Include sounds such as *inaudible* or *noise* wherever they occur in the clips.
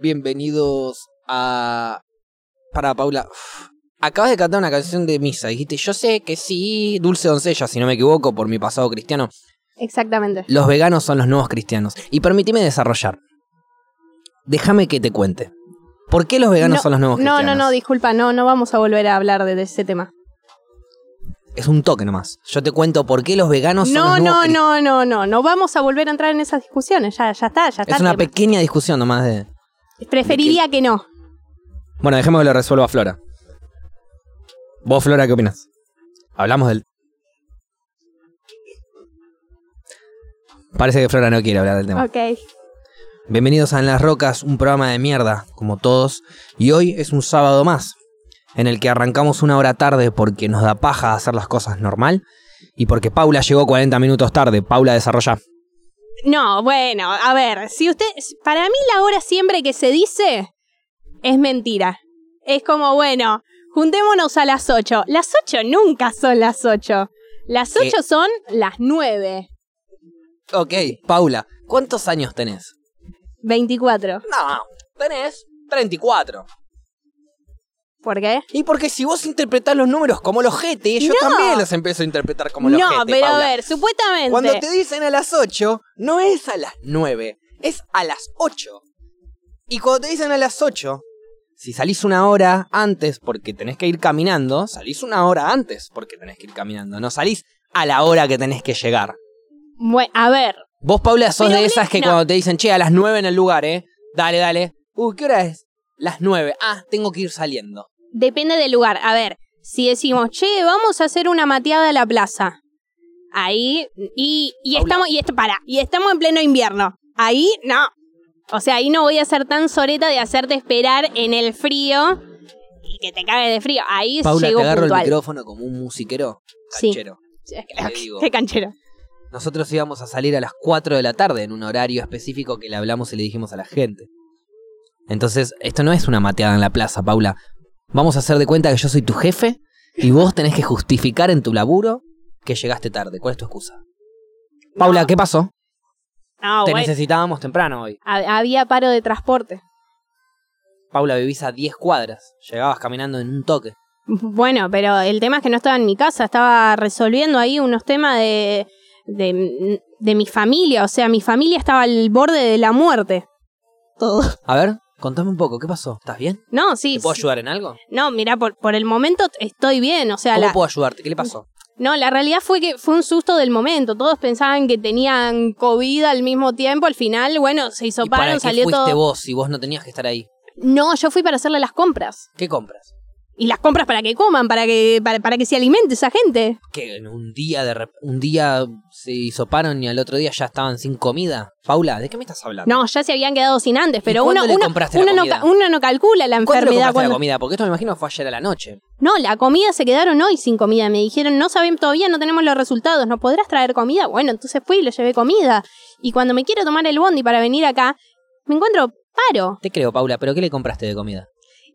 bienvenidos a... Para Paula, uf, acabas de cantar una canción de misa, dijiste, yo sé que sí, Dulce Doncella, si no me equivoco, por mi pasado cristiano. Exactamente. Los veganos son los nuevos cristianos. Y permíteme desarrollar. Déjame que te cuente. ¿Por qué los veganos No, son los nuevos No, cristianos? no, no, disculpa, no, no vamos a volver a hablar de, de ese tema. Es un toque nomás. Yo te cuento por qué los veganos son No, los nuevos no, cristianos. no, no, no, no vamos a volver a entrar en esas discusiones, ya, ya está, ya está. Es una tema. pequeña discusión nomás de... Preferiría que no. Bueno, dejemos que lo resuelva Flora. Vos, Flora, ¿qué opinas? Hablamos del... Parece que Flora no quiere hablar del tema. Ok. Bienvenidos a En las Rocas, un programa de mierda, como todos. Y hoy es un sábado más, en el que arrancamos una hora tarde porque nos da paja hacer las cosas normal. Y porque Paula llegó 40 minutos tarde. Paula, desarrolla. No, bueno, a ver, si usted, para mí la hora siempre que se dice es mentira. Es como, bueno, juntémonos a las 8. Las 8 nunca son las 8. Las ¿Qué? 8 son las 9. Ok, Paula, ¿cuántos años tenés? 24. No, tenés 34. ¿Por qué? Y porque si vos interpretás los números como los GT, yo No. también los empiezo a interpretar como los no, GT, pero a ver, supuestamente. Cuando te dicen a las 8, no es a las 9, es a las 8. Y cuando te dicen a las 8, si salís una hora antes porque tenés que ir caminando, salís una hora antes porque tenés que ir caminando. No salís a la hora que tenés que llegar. Bue- a ver, Vos, Paula, sos Pero de esas que no. cuando te dicen, che, a las 9 en el lugar, ¿eh? Dale, dale. Uy, ¿qué hora es? Las 9. Ah, tengo que ir saliendo. depende del lugar. A ver, si decimos, che, vamos a hacer una mateada a la plaza. Ahí, y, y Paula. estamos, y esto, para, y estamos en pleno invierno. Ahí, no. O sea, ahí no voy a ser tan soreta de hacerte esperar en el frío y que te cague de frío. Ahí Paula, te agarro puntual. el micrófono como un musiquero Sí. canchero. Te digo. Qué canchero. Nosotros íbamos a salir a las 4 de la tarde en un horario específico que le hablamos y le dijimos a la gente. Entonces, esto no es una mateada en la plaza, Paula. Vamos a hacer de cuenta que yo soy tu jefe y vos tenés que justificar en tu laburo que llegaste tarde. ¿Cuál es tu excusa? Paula, ¿qué pasó? no, Te bueno, necesitábamos temprano hoy. ha- había paro de transporte. Paula, vivís a 10 cuadras. Llegabas caminando en un toque. Bueno, pero el tema es que no estaba en mi casa, estaba resolviendo ahí unos temas de, de, de mi familia, o sea, mi familia estaba al borde de la muerte. Todo. A ver, contame un poco, ¿qué pasó? ¿Estás bien? No, sí. ¿Te puedo sí. ayudar en algo? No, mira, por, por el momento estoy bien, o sea, ¿Cómo la, puedo ayudarte? ¿Qué le pasó? no, la realidad fue que fue un susto del momento. Todos pensaban que tenían COVID al mismo tiempo, al final, bueno, se ¿Y para hisoparon, qué salió fuiste todo. vos si vos no tenías que estar ahí? No, yo fui para hacerle las compras. ¿Qué compras? Y las compras para que coman, para que, para, para que se alimente esa gente. que en un día de rep- un día se hisoparon y al otro día ya estaban sin comida. Paula, ¿de qué me estás hablando? No, ya se habían quedado sin antes, pero uno, uno, uno no, comida? ca- uno no calcula la ¿Cuándo le enfermedad compraste cuando. la comida? Porque esto me imagino fue ayer a la noche. No, la comida se quedaron hoy sin comida. Me dijeron, no sabemos todavía, no tenemos los resultados, ¿no podrás traer comida? Bueno, entonces fui y le llevé comida. Y cuando me quiero tomar el bondi para venir acá, me encuentro paro. Te creo, Paula, pero ¿qué le compraste de comida?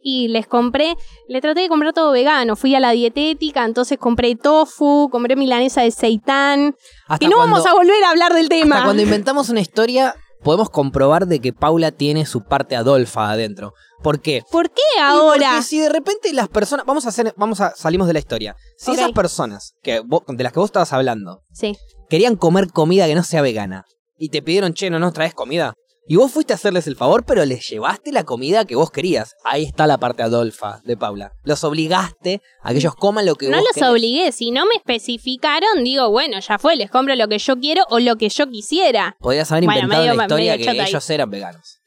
Y les compré, le traté de comprar todo vegano. Fui a la dietética, entonces compré tofu, compré milanesa de seitán. Hasta Y no cuando- vamos a volver a hablar del tema. hasta cuando inventamos una historia, podemos comprobar de que Paula tiene su parte adolfa adentro. ¿Por qué? ¿Por qué Y ahora? Porque si de repente las personas. Vamos a hacer. Vamos a. Salimos de la historia. Si esas personas que vos- de las que vos estabas hablando Sí. querían comer comida que no sea vegana y te pidieron, che, no nos traes comida. Y vos fuiste a hacerles el favor, pero les llevaste la comida que vos querías. Ahí está la parte adolfa de Paula. Los obligaste a que ellos coman lo que No vos los obligué, si no me especificaron, digo, bueno, ya fue, les compro lo que yo quiero o lo que yo quisiera. Podrías haber Bueno, inventado medio- una historia que ahí. ellos eran veganos.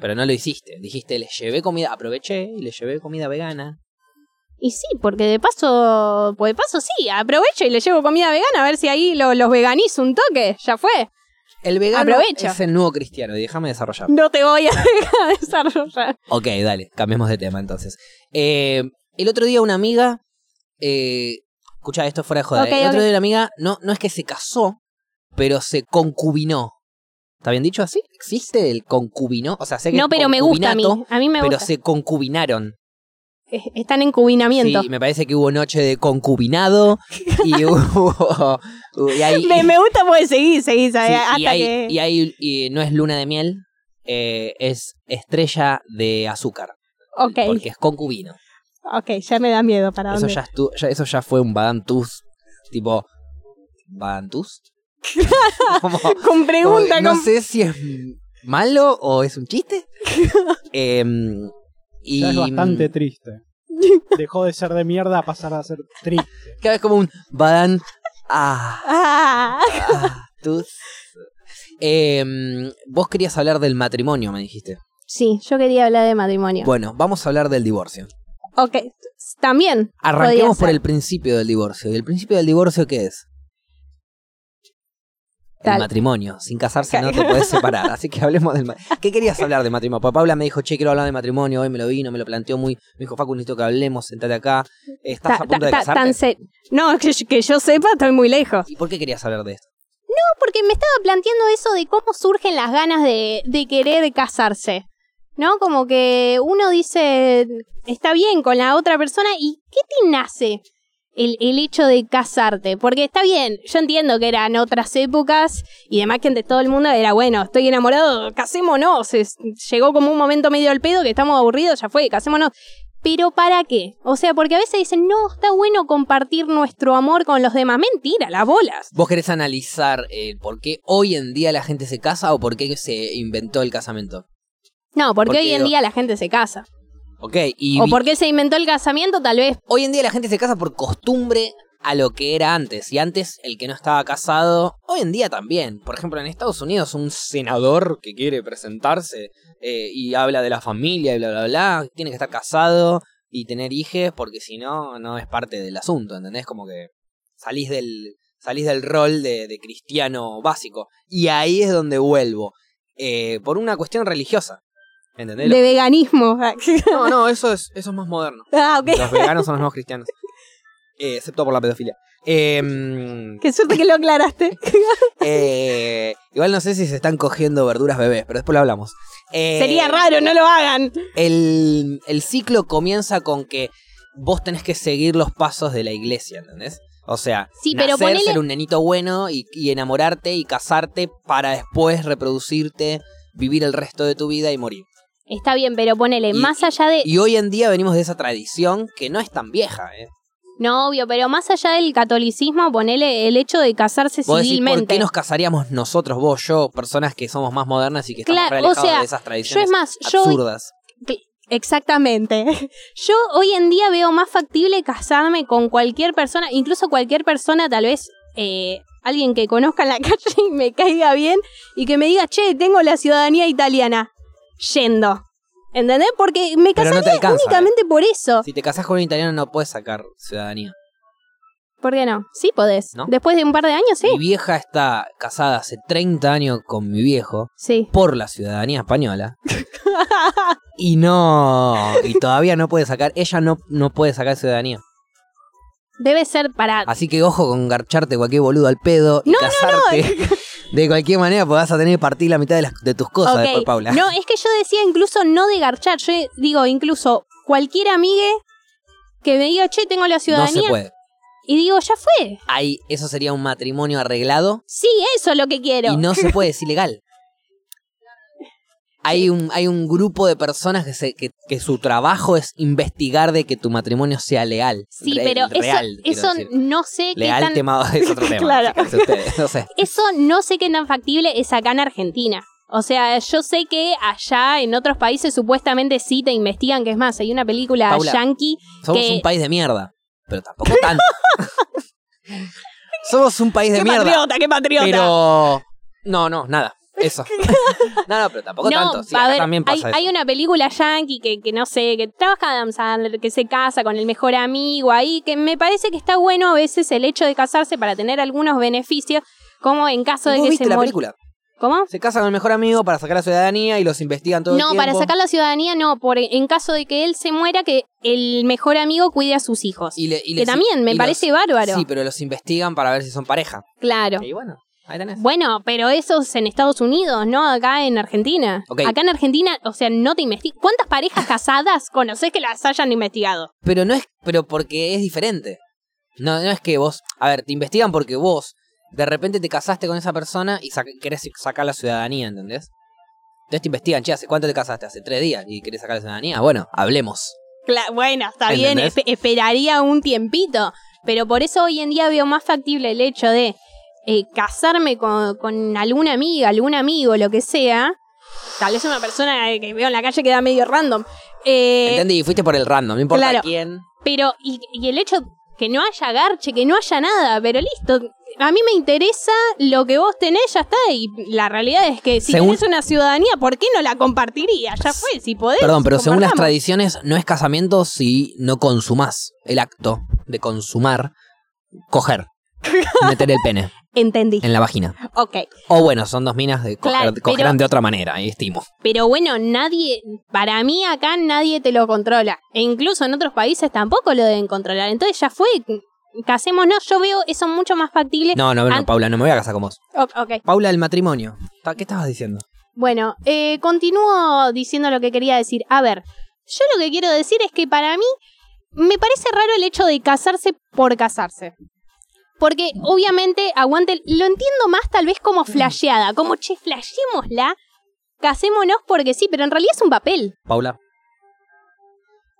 Pero no lo hiciste. Dijiste, les llevé comida, aproveché y les llevé comida vegana. Y sí, porque de paso, pues de paso sí, aprovecho y le llevo comida vegana a ver si ahí lo- los veganizo un toque, ya fue. El vegano es el nuevo cristiano y déjame desarrollar. No te voy a *laughs* dejar desarrollar. Ok, dale, cambiemos de tema entonces. Eh, el otro día una amiga. Eh, escucha, esto fuera de joda. Ok, ¿eh? el otro día una amiga no, no es que se casó, pero se concubinó. ¿Está bien dicho así? ¿Existe el concubino? O sea, sé que No, pero me gusta a mí. A mí me Pero gusta. se concubinaron. Eh, Están en cubinamiento. Sí, me parece que hubo noche de concubinado y *laughs* *laughs* hubo. y hay, me, me gusta porque seguir, seguir, sí, hasta y hay, que. y hay- y no es luna de miel, eh, es estrella de azúcar. Ok, Porque es concubino. ok, ya me da miedo para Eso dónde. ya, estu- ya- eso ya fue un Badantus tipo. ¿Badantus? *laughs* Con como- pregunta, no con- sé si es malo o es un chiste. Em, y Ya es bastante triste. *laughs* Dejó de ser de mierda a pasar a ser triste. cada vez como un Badan. Ah, Ah, ah, tus. Em, vos querías hablar del matrimonio, me dijiste. sí, yo quería hablar de matrimonio. Bueno, vamos a hablar del divorcio. Ok, también. Arranquemos por el principio del divorcio. ¿Y el principio del divorcio qué es? El matrimonio. Sin casarse no te puedes separar. Así que hablemos del matrimonio. *laughs* ¿Qué querías hablar de matrimonio? Porque Paula me dijo, che, quiero hablar de matrimonio. Hoy me lo vino, me lo planteó muy. Me dijo, Facu, necesito que hablemos, sentate acá. ¿Estás Ta- a punto de ta- casarte? tan se- No, que, yo- que yo sepa, estoy muy lejos. ¿Y por qué querías hablar de esto? porque me estaba planteando eso de cómo surgen las ganas de, de querer casarse. ¿No? Como que uno dice, está bien con la otra persona y ¿qué te nace el, el hecho de casarte? Porque está bien, yo entiendo que eran otras épocas y demás que entre todo el mundo era, bueno, estoy enamorado, casémonos. Es- llegó como un momento medio al pedo que estamos aburridos, ya fue, casémonos. Pero ¿para qué? O sea, porque a veces dicen, no, está bueno compartir nuestro amor con los demás. Mentira, las bolas. ¿Vos querés analizar eh, por qué hoy en día la gente se casa o por qué se inventó el casamiento? No, porque, Porque hoy en día la gente se casa. Ok, y O vi- porque se inventó el casamiento, tal vez. hoy en día la gente se casa por costumbre a lo que era antes. Y antes el que no estaba casado, hoy en día también. Por ejemplo, en Estados Unidos un senador que quiere presentarse eh, y habla de la familia y bla, bla, bla, tiene que estar casado y tener hijos porque si no, no es parte del asunto, ¿entendés? Como que salís del, salís del rol de, de cristiano básico. Y ahí es donde vuelvo. eh, por una cuestión religiosa. ¿Entendés? De veganismo. *laughs* No, no, eso es, eso es más moderno. ah, ok. Los veganos son los nuevos cristianos. Eh, excepto por la pedofilia. Eh, Qué suerte que lo aclaraste. *laughs* eh, igual no sé si se están cogiendo verduras bebés, pero después lo hablamos. Eh, Sería raro, no lo hagan. El, el ciclo comienza con que vos tenés que seguir los pasos de la iglesia, ¿entendés? O sea, Sí, pero nacer, ponele- ser un nenito bueno y, y enamorarte y casarte para después reproducirte, vivir el resto de tu vida y morir. Está bien, pero ponele, Y- más allá de. Y hoy en día venimos de esa tradición que no es tan vieja, ¿eh? No, obvio, pero más allá del catolicismo, ponele el hecho de casarse Vos decís, ¿por civilmente. qué nos casaríamos nosotros, vos, yo, personas que somos más modernas y que estamos Claro, o realejados sea, de esas Yo tradiciones es más, yo. absurdas? Exactamente. *laughs* Yo hoy en día veo más factible casarme con cualquier persona, incluso cualquier persona, tal vez eh, alguien que conozca en la *laughs* calle y me caiga bien y que me diga, che, tengo la ciudadanía italiana. Yendo. ¿Entendés? Porque me Pero no te casaría alcanza, únicamente por eso. Si te casás con un italiano no puedes sacar ciudadanía. ¿Por qué no? Sí podés. ¿No? Después de un par de años, sí. Mi vieja está casada hace 30 años con mi viejo Sí. por la ciudadanía española. *laughs* y no. Y todavía no puede sacar. Ella no, no puede sacar ciudadanía. Debe ser para... Así que ojo con garcharte cualquier boludo al pedo y No, no, casarte. *laughs* De cualquier manera, pues vas a tener que partir la mitad de, las- de tus cosas después, Paula. No, es que yo decía incluso no de garchar. Yo digo, incluso cualquier amigue que me diga, che, tengo la no ciudadanía. se puede. Y digo, ya fue. Ahí, eso sería un matrimonio arreglado Sí, eso es lo que quiero. y no se puede, es *laughs* ilegal. Hay un, hay un grupo de personas que, se, que, que su trabajo es investigar de que tu matrimonio sea legal. sí, Re- pero eso, real, eso no sé qué Leal tan... tema es otro *laughs* tema. Claro. fíjense ustedes, no sé. *laughs* Eso no sé qué tan factible es acá en Argentina. O sea, yo sé que allá en otros países supuestamente sí te investigan, que es más, hay una película Paula, yankee Somos que- un país de mierda, pero tampoco tanto. *laughs* Somos un país de ¡Qué mierda. patriota, qué patriota! Pero. No, no, nada. Eso. *laughs* no, no, pero tampoco no, tanto. Sí, a ver, también hay, pasa eso. hay una película yankee que, que no sé, que trabaja Adam Sandler, que se casa con el mejor amigo ahí, que me parece que está bueno a veces el hecho de casarse para tener algunos beneficios, como en caso de ¿Vos que viste se la muera. película? ¿Cómo? Se casa con el mejor amigo para sacar la ciudadanía y los investigan todo el No, para sacar la ciudadanía no, por en caso de que él se muera, que el mejor amigo cuide a sus hijos. Y le- y que les- también me parece los- bárbaro. Sí, pero los investigan para ver si son pareja. Claro. Y bueno, ahí tenés. Bueno, pero eso es en Estados Unidos, no acá en Argentina. Ok. Acá en Argentina, o sea, no te investigan. ¿Cuántas parejas *laughs* casadas conoces que las hayan investigado? Pero no es, pero porque es diferente. No, no es que vos, a ver, te investigan porque vos de repente te casaste con esa persona y sac- querés sacar la ciudadanía, ¿entendés? Entonces te investigan, che, ¿hace cuánto te casaste? Hace tres días y querés sacar la ciudadanía. Bueno, hablemos. Cla- bueno, está bien, esperaría un tiempito. Pero por eso hoy en día veo más factible el hecho de eh, casarme con, con alguna amiga, algún amigo, lo que sea. Tal vez una persona que veo en la calle que da medio random. Eh, Entendí, fuiste por el random, no importa claro. quién. Pero, y, y el hecho que no haya garche, que no haya nada, pero listo. A mí me interesa lo que vos tenés, ya está. Y la realidad es que si Según- tenés una ciudadanía, ¿por qué no la compartiría? Ya fue, si podés. Perdón, pero según las tradiciones, no es casamiento si no consumás el acto de consumar, coger, meter el pene Entendí. en la vagina. Ok. O bueno, son dos minas de coger, Claro, cogerán pero- de otra manera, ahí estimo. Pero bueno, nadie, para mí acá nadie te lo controla. E incluso en otros países tampoco lo deben controlar. Entonces ya fue, casémonos. Yo veo eso mucho más factible. No, no, no, Paula, no me voy a casar con vos. O- ok. Paula, el matrimonio. ¿Qué estabas diciendo? Bueno, eh, continúo diciendo lo que quería decir. A ver, yo lo que quiero decir es que para mí me parece raro el hecho de casarse por casarse. Porque obviamente, aguante, lo entiendo más tal vez como flasheada, como che, flashémosla, casémonos porque sí, pero en realidad es un papel. Paula.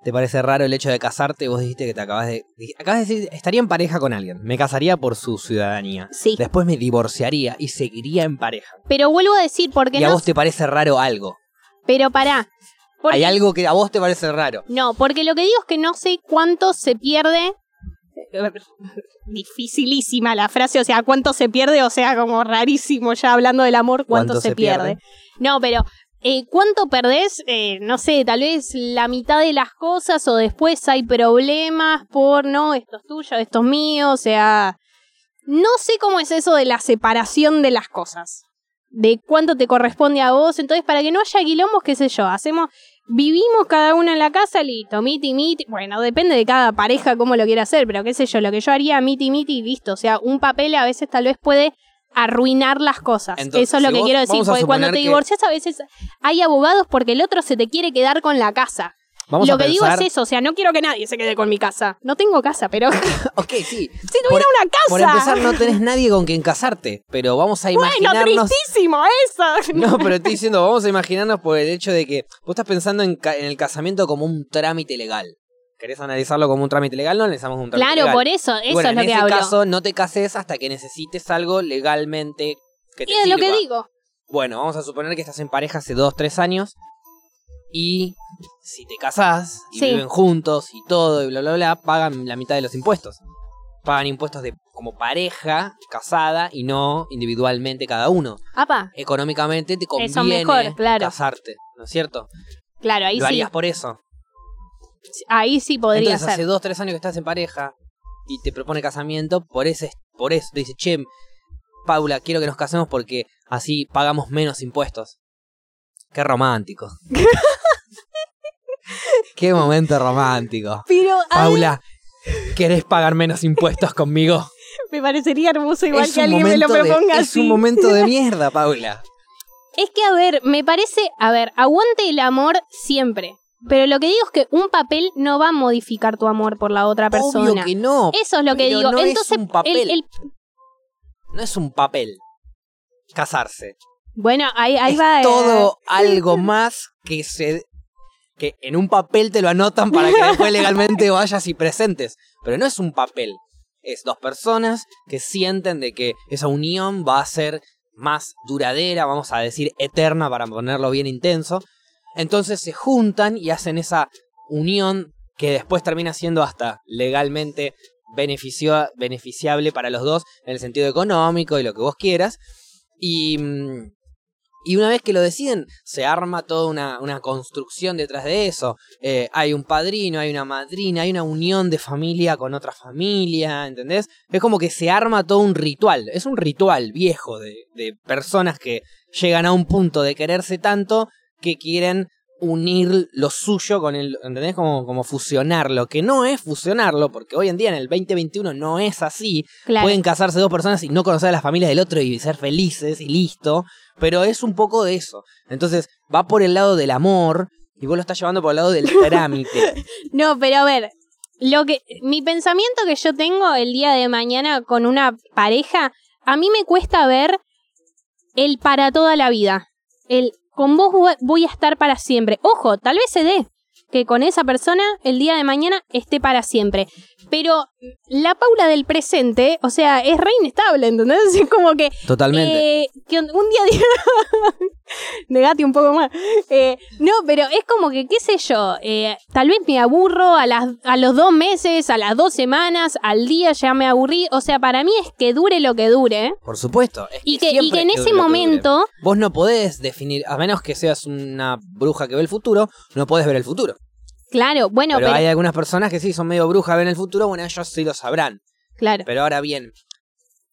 ¿Te parece raro el hecho de casarte? Vos dijiste que te acabas de... Acabas de decir, estaría en pareja con alguien. Me casaría por su ciudadanía. Sí. Después me divorciaría y seguiría en pareja. Pero vuelvo a decir, porque Y a no. vos te parece raro algo. Pero pará. Porque- Hay algo que a vos te parece raro. No, porque lo que digo es que no sé cuánto se pierde. Dificilísima la frase, o sea, cuánto se pierde, o sea, como rarísimo ya hablando del amor, cuánto, ¿Cuánto se, se pierde? pierde? No, pero eh, ¿cuánto perdés? Eh, no sé, tal vez la mitad de las cosas o después hay problemas por, no, esto es tuyo, esto es mío, o sea, no sé cómo es eso de la separación de las cosas. De cuánto te corresponde a vos. Entonces, para que no haya quilombos, qué sé yo, hacemos Vivimos cada uno en la casa, listo, miti, miti. Bueno, depende de cada pareja cómo lo quiera hacer, pero qué sé yo, lo que yo haría, miti, miti, listo. O sea, un papel a veces tal vez puede arruinar las cosas. Entonces, Eso es lo si que vos- quiero decir, porque cuando te que- divorcias a veces hay abogados porque el otro se te quiere quedar con la casa. Vamos lo que digo es eso, o sea, no quiero que nadie se quede con mi casa. No tengo casa, pero si *laughs* Ok, sí. *laughs* tuviera Por- una casa. Por empezar, no tenés nadie con quien casarte. Pero vamos a bueno, imaginarnos... tristísimo eso. *laughs* No, pero estoy diciendo, vamos a imaginarnos por el hecho de que vos estás pensando en, ca- en el casamiento como un trámite legal. ¿Querés analizarlo como un trámite legal? No analizamos un trámite Claro, legal. por eso, eso bueno, es lo en que ese hablo. caso, no te cases hasta que necesites algo legalmente que te y es lo que digo. Bueno, vamos a suponer que estás en pareja hace dos, tres años y si te casás y Sí. viven juntos y todo y bla, bla, bla, pagan la mitad de los impuestos. Pagan impuestos de como pareja casada y no individualmente cada uno. Apa, Económicamente te conviene mejor, claro. casarte, ¿no es cierto? claro, ahí Lo sí. harías por eso. Ahí sí podría Entonces hace ser. dos, tres años que estás en pareja y te propone casamiento, por ese, por eso te dice, che, Paula, quiero que nos casemos porque así pagamos menos impuestos. Qué romántico. *laughs* Qué momento romántico. Pero Paula, ¿querés pagar menos impuestos conmigo? me parecería hermoso igual es que alguien me lo momento de- proponga Es así. un momento de *laughs* mierda, Paula. Es que, a ver, me parece, a ver, aguante el amor siempre. Pero lo que digo es que un papel no va a modificar tu amor por la otra persona. Obvio que no. Eso es lo que digo. no es un papel. el- el- No es un papel. Casarse. bueno, ahí, ahí es va. eh, todo *laughs* algo más que se que en un papel te lo anotan para que después legalmente *laughs* vayas y presentes. Pero no es un papel. Es dos personas que sienten de que esa unión va a ser más duradera, vamos a decir eterna para ponerlo bien intenso. Entonces se juntan y hacen esa unión que después termina siendo hasta legalmente beneficio, beneficiable para los dos en el sentido económico y lo que vos quieras. Y, mm, y una vez que lo deciden, se arma toda una, una construcción detrás de eso. Eh, hay un padrino, hay una madrina, hay una unión de familia con otra familia, ¿entendés? Es como que se arma todo un ritual. Es un ritual viejo de, de personas que llegan a un punto de quererse tanto que quieren unir lo suyo con el, ¿entendés? Como, como fusionarlo, que no es fusionarlo, porque hoy en día en el 2021 no es así, claro. Pueden casarse dos personas y no conocer a las familias del otro y ser felices y listo. Pero es un poco de eso. Entonces va por el lado del amor y vos lo estás llevando por el lado del *laughs* trámite. No, pero a ver, lo que mi pensamiento que yo tengo el día de mañana con una pareja, a mí me cuesta ver el para toda la vida. El con vos vo- voy a estar para siempre. Ojo, tal vez se dé que con esa persona el día de mañana esté para siempre. Pero la Paula del presente, o sea, es re inestable, ¿entendés? *laughs* Es como que Totalmente. eh, que un un día. *laughs* Negate un poco más. Eh, no, pero es como que, qué sé yo, eh, tal vez me aburro a, las, a los dos meses, a las dos semanas, al día ya me aburrí. O sea, para mí es que dure lo que dure. Por supuesto. es Y que, y siempre que en es ese que momento, Vos no podés definir, a menos que seas una bruja que ve el futuro, no podés ver el futuro. Claro, bueno, pero, pero, hay algunas personas que sí son medio brujas, ven el futuro, bueno, ellos sí lo sabrán. claro. Pero ahora bien,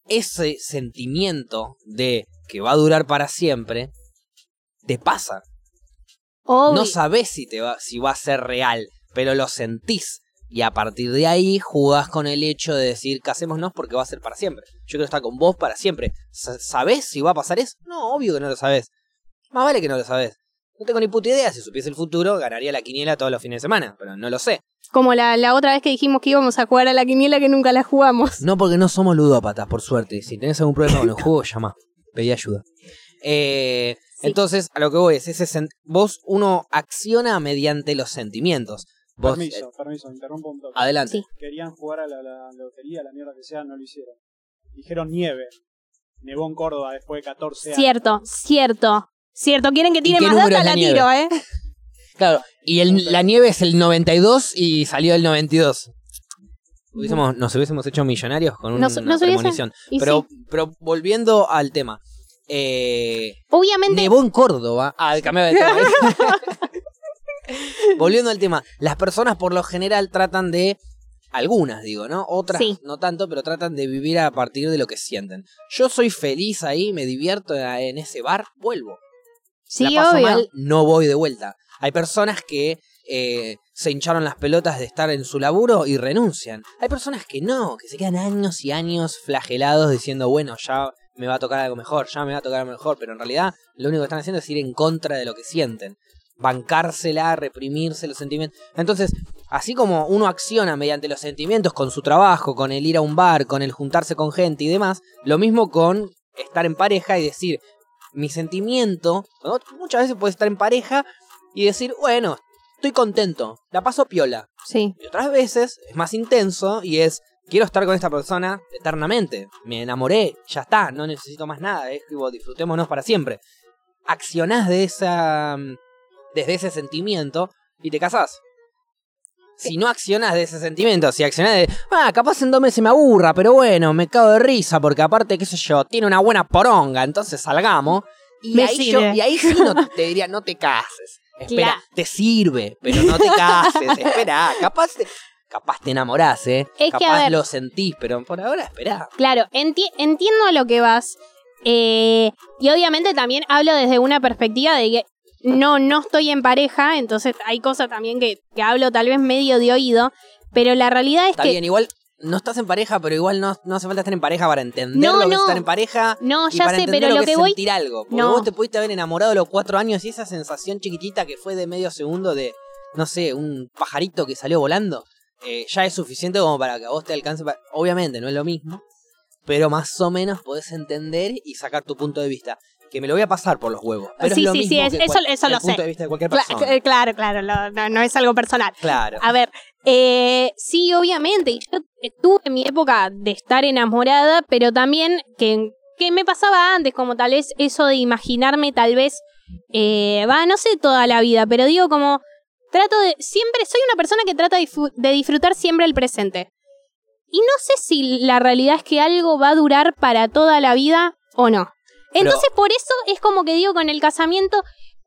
ese sentimiento de que va a durar para siempre, te pasa. Obvio. No sabés si, te va, si va a ser real, pero lo sentís. Y a partir de ahí jugás con el hecho de decir, casémonos porque va a ser para siempre. Yo quiero estar con vos para siempre. Sa- ¿Sabés si va a pasar eso? No, obvio que no lo sabés. Más vale que no lo sabés. No tengo ni puta idea. Si supiese el futuro, ganaría la quiniela todos los fines de semana. Pero no lo sé. Como la, la otra vez que dijimos que íbamos a jugar a la quiniela que nunca la jugamos. No porque no somos ludópatas, por suerte. Si tenés algún problema con el juego, llama. Pedí ayuda. Eh, Sí. Entonces, a lo que voy es, ese vos uno acciona mediante los sentimientos. Vos, Permiso, eh, permiso, interrumpo un toque. adelante. Sí. Querían jugar a la, la lotería, la mierda que sea, no lo hicieron. Dijeron nieve. Nevó en Córdoba después de 14 años. Cierto, cierto. Cierto, quieren que tire más data, la la tiro, ¿eh? *laughs* Claro, y el- la nieve es el 92 y salió el 92. Hubiésemos- nos hubiésemos hecho millonarios con una Nos- premonición. Pero, pero volviendo al tema. Eh, Obviamente, nevó en Córdoba. Ah, cambiaba de tema. *laughs* *laughs* volviendo al tema. Las personas por lo general tratan de... Algunas, digo, ¿no? Otras Sí. no tanto, pero tratan de vivir a partir de lo que sienten. Yo soy feliz ahí, me divierto en ese bar, vuelvo. Sí, la paso obvio. mal, no voy de vuelta. Hay personas que eh, se hincharon las pelotas de estar en su laburo y renuncian. Hay personas que no, que se quedan años y años flagelados diciendo, bueno, ya me va a tocar algo mejor, ya me va a tocar algo mejor, pero en realidad lo único que están haciendo es ir en contra de lo que sienten. Bancársela, reprimirse los sentimientos. Entonces, así como uno acciona mediante los sentimientos con su trabajo, con el ir a un bar, con el juntarse con gente y demás, lo mismo con estar en pareja y decir, mi sentimiento, ¿no? muchas veces puedes estar en pareja y decir, bueno, estoy contento, la paso piola. Sí. Y otras veces es más intenso y es, quiero estar con esta persona eternamente. Me enamoré, ya está, no necesito más nada, es tipo, disfrutémonos para siempre. Accionás de esa, desde ese sentimiento y te casás. Si no accionás de ese sentimiento, si accionás de, ah, capaz en dos meses me aburra, pero bueno, me cago de risa porque aparte, qué sé yo, tiene una buena poronga, entonces salgamos. Y Me ahí, yo, y ahí sí no te diría, no te cases. Espera, Claro. te sirve, pero no te cases, espera, capaz te, capaz te enamorás, ¿eh? Es que, capaz a ver- lo sentís, pero por ahora espera. Claro, enti- entiendo a lo que vas. eh, y obviamente también hablo desde una perspectiva de que no, no estoy en pareja, entonces hay cosas también que, que hablo tal vez medio de oído, pero la realidad es Está que... bien, igual no estás en pareja, pero igual no, no hace falta estar en pareja para entender No, lo que es estar en pareja. No, y ya para sé, pero lo que, que es voy... sentir algo. Porque No. vos te pudiste haber enamorado a los cuatro años y esa sensación chiquitita que fue de medio segundo de, no sé, un pajarito que salió volando, eh, ya es suficiente como para que a vos te alcance. Obviamente no es lo mismo, pero más o menos podés entender y sacar tu punto de vista. Que me lo voy a pasar por los huevos. Pero Sí, es lo sí, sí, es- que eso- eso lo punto sé. de vista de cualquier persona. eh, claro, claro, lo- no, no es algo personal. Claro. A ver, eh, sí, obviamente, yo estuve en mi época de estar enamorada, pero también que, que me pasaba antes, como tal vez eso de imaginarme tal vez, eh, va, no sé toda la vida, pero digo como, trato de, siempre, soy una persona que trata de disfrutar siempre el presente. Y no sé si la realidad es que algo va a durar para toda la vida o no. Pero- Entonces, por eso es como que digo con el casamiento,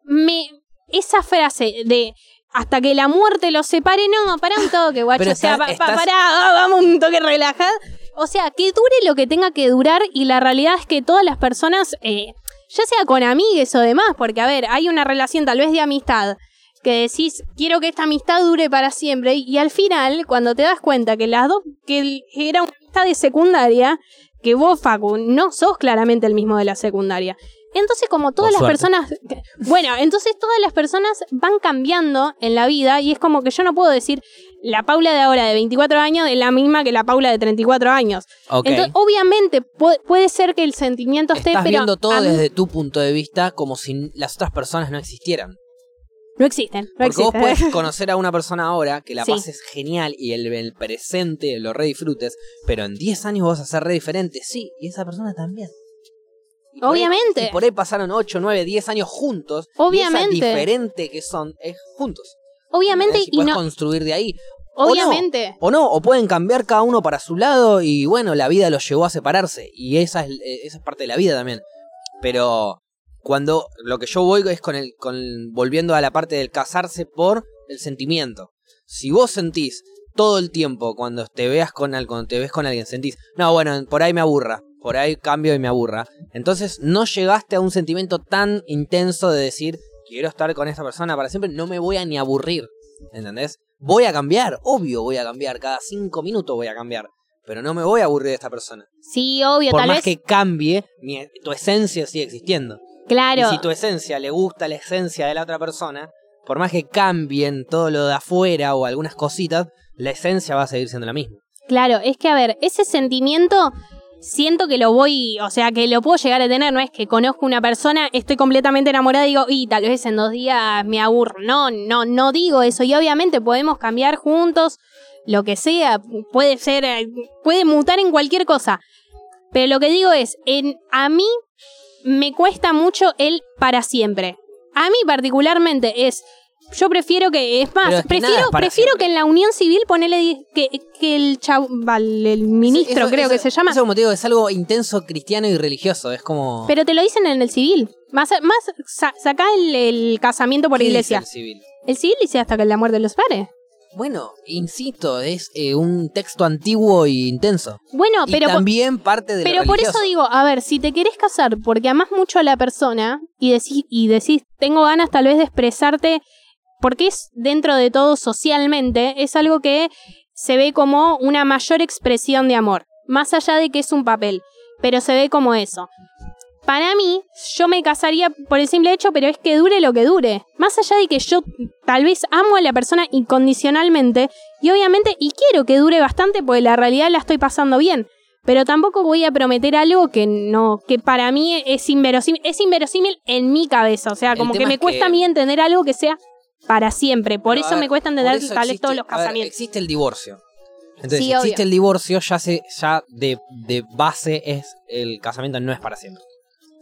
me esa frase de hasta que la muerte los separe, no, para un toque, guacho. Pero o sea, estás- pa- pa- estás- pará, ah, vamos un toque relajado. O sea, que dure lo que tenga que durar y la realidad es que todas las personas, eh, ya sea con amigues o demás, porque a ver, hay una relación tal vez de amistad que decís, quiero que esta amistad dure para siempre y, y al final, cuando te das cuenta que las dos, que era una amistad de secundaria, que vos, Facu, no sos claramente el mismo de la secundaria. Entonces, como todas las personas. Bueno, entonces todas las personas van cambiando en la vida y es como que yo no puedo decir, la Paula de ahora de 24 años es la misma que la Paula de 34 años. Ok. Entonces, obviamente, pu- puede ser que el sentimiento esté, Estás pero viendo todo mí desde tu punto de vista como si las otras personas no existieran. No existen. No Porque vos puedes *laughs* conocer a una persona ahora que la Sí. pases genial y el, el presente lo re disfrutes, pero en 10 años vas a ser re diferente. Sí, y esa persona también. Y por ahí- Obviamente. y por ahí pasaron 8, 9, 10 años juntos. Obviamente. Y esa diferente que son es juntos. obviamente. Y no. construir de ahí. o no. Obviamente. O no, o pueden cambiar cada uno para su lado y bueno, la vida los llevó a separarse. Y esa es, eh, esa es parte de la vida también. Pero cuando lo que yo voy es con el, con volviendo a la parte del casarse por el sentimiento. Si vos sentís todo el tiempo cuando te veas con cuando te ves con alguien, sentís, no, bueno, por ahí me aburra, por ahí cambio y me aburra. Entonces no llegaste a un sentimiento tan intenso de decir, quiero estar con esta persona para siempre, no me voy a ni aburrir. ¿Entendés? Voy a cambiar, obvio voy a cambiar, cada cinco minutos voy a cambiar. Pero no me voy a aburrir de esta persona. Sí, obvio, Por tal más vez. que cambie, mi- tu esencia sigue existiendo. Claro. Y si tu esencia le gusta la esencia de la otra persona, por más que cambien todo lo de afuera o algunas cositas, la esencia va a seguir siendo la misma. Claro, es que a ver, ese sentimiento siento que lo voy, o sea, que lo puedo llegar a tener, no es que conozco una persona, estoy completamente enamorada y digo, y tal vez en dos días me aburro. No, no, no digo eso. Y obviamente podemos cambiar juntos, lo que sea, puede ser, eh, puede mutar en cualquier cosa. Pero lo que digo es, en, a mí me cuesta mucho el para siempre. A mí particularmente es, yo prefiero que, es más, es que prefiero, es prefiero siempre. que en la unión civil ponele que, que el chau, val- el ministro Eso- creo eso- que se llama, Eso como te digo, es algo intenso, cristiano y religioso. Es como... pero te lo dicen en el civil. Más, más sa- sacá el, el casamiento por ¿qué dice iglesia. el civil? El civil dice hasta que la muerte los pare. Bueno, insisto, es eh, un texto antiguo y intenso. Bueno, y pero por- también parte de lo Pero por eso digo, a ver, si te querés casar porque amás mucho a la persona y decís, y decís, tengo ganas tal vez de expresarte, porque es dentro de todo socialmente, es algo que se ve como una mayor expresión de amor, más allá de que es un papel, pero se ve como eso. Para mí, yo me casaría por el simple hecho, pero es que dure lo que dure. Más allá de que yo tal vez amo a la persona incondicionalmente, y obviamente, y quiero que dure bastante, porque la realidad la estoy pasando bien. Pero tampoco voy a prometer algo que no, que para mí es inverosímil, es inverosímil en mi cabeza. O sea, como que me es cuesta que- a mí entender algo que sea para siempre. Por Pero, eso me cuesta entender tal vez existe- todos los ver, casamientos. existe el divorcio. Entonces, Sí, si existe obvio. el divorcio, ya se, ya de, de base es el casamiento no es para siempre.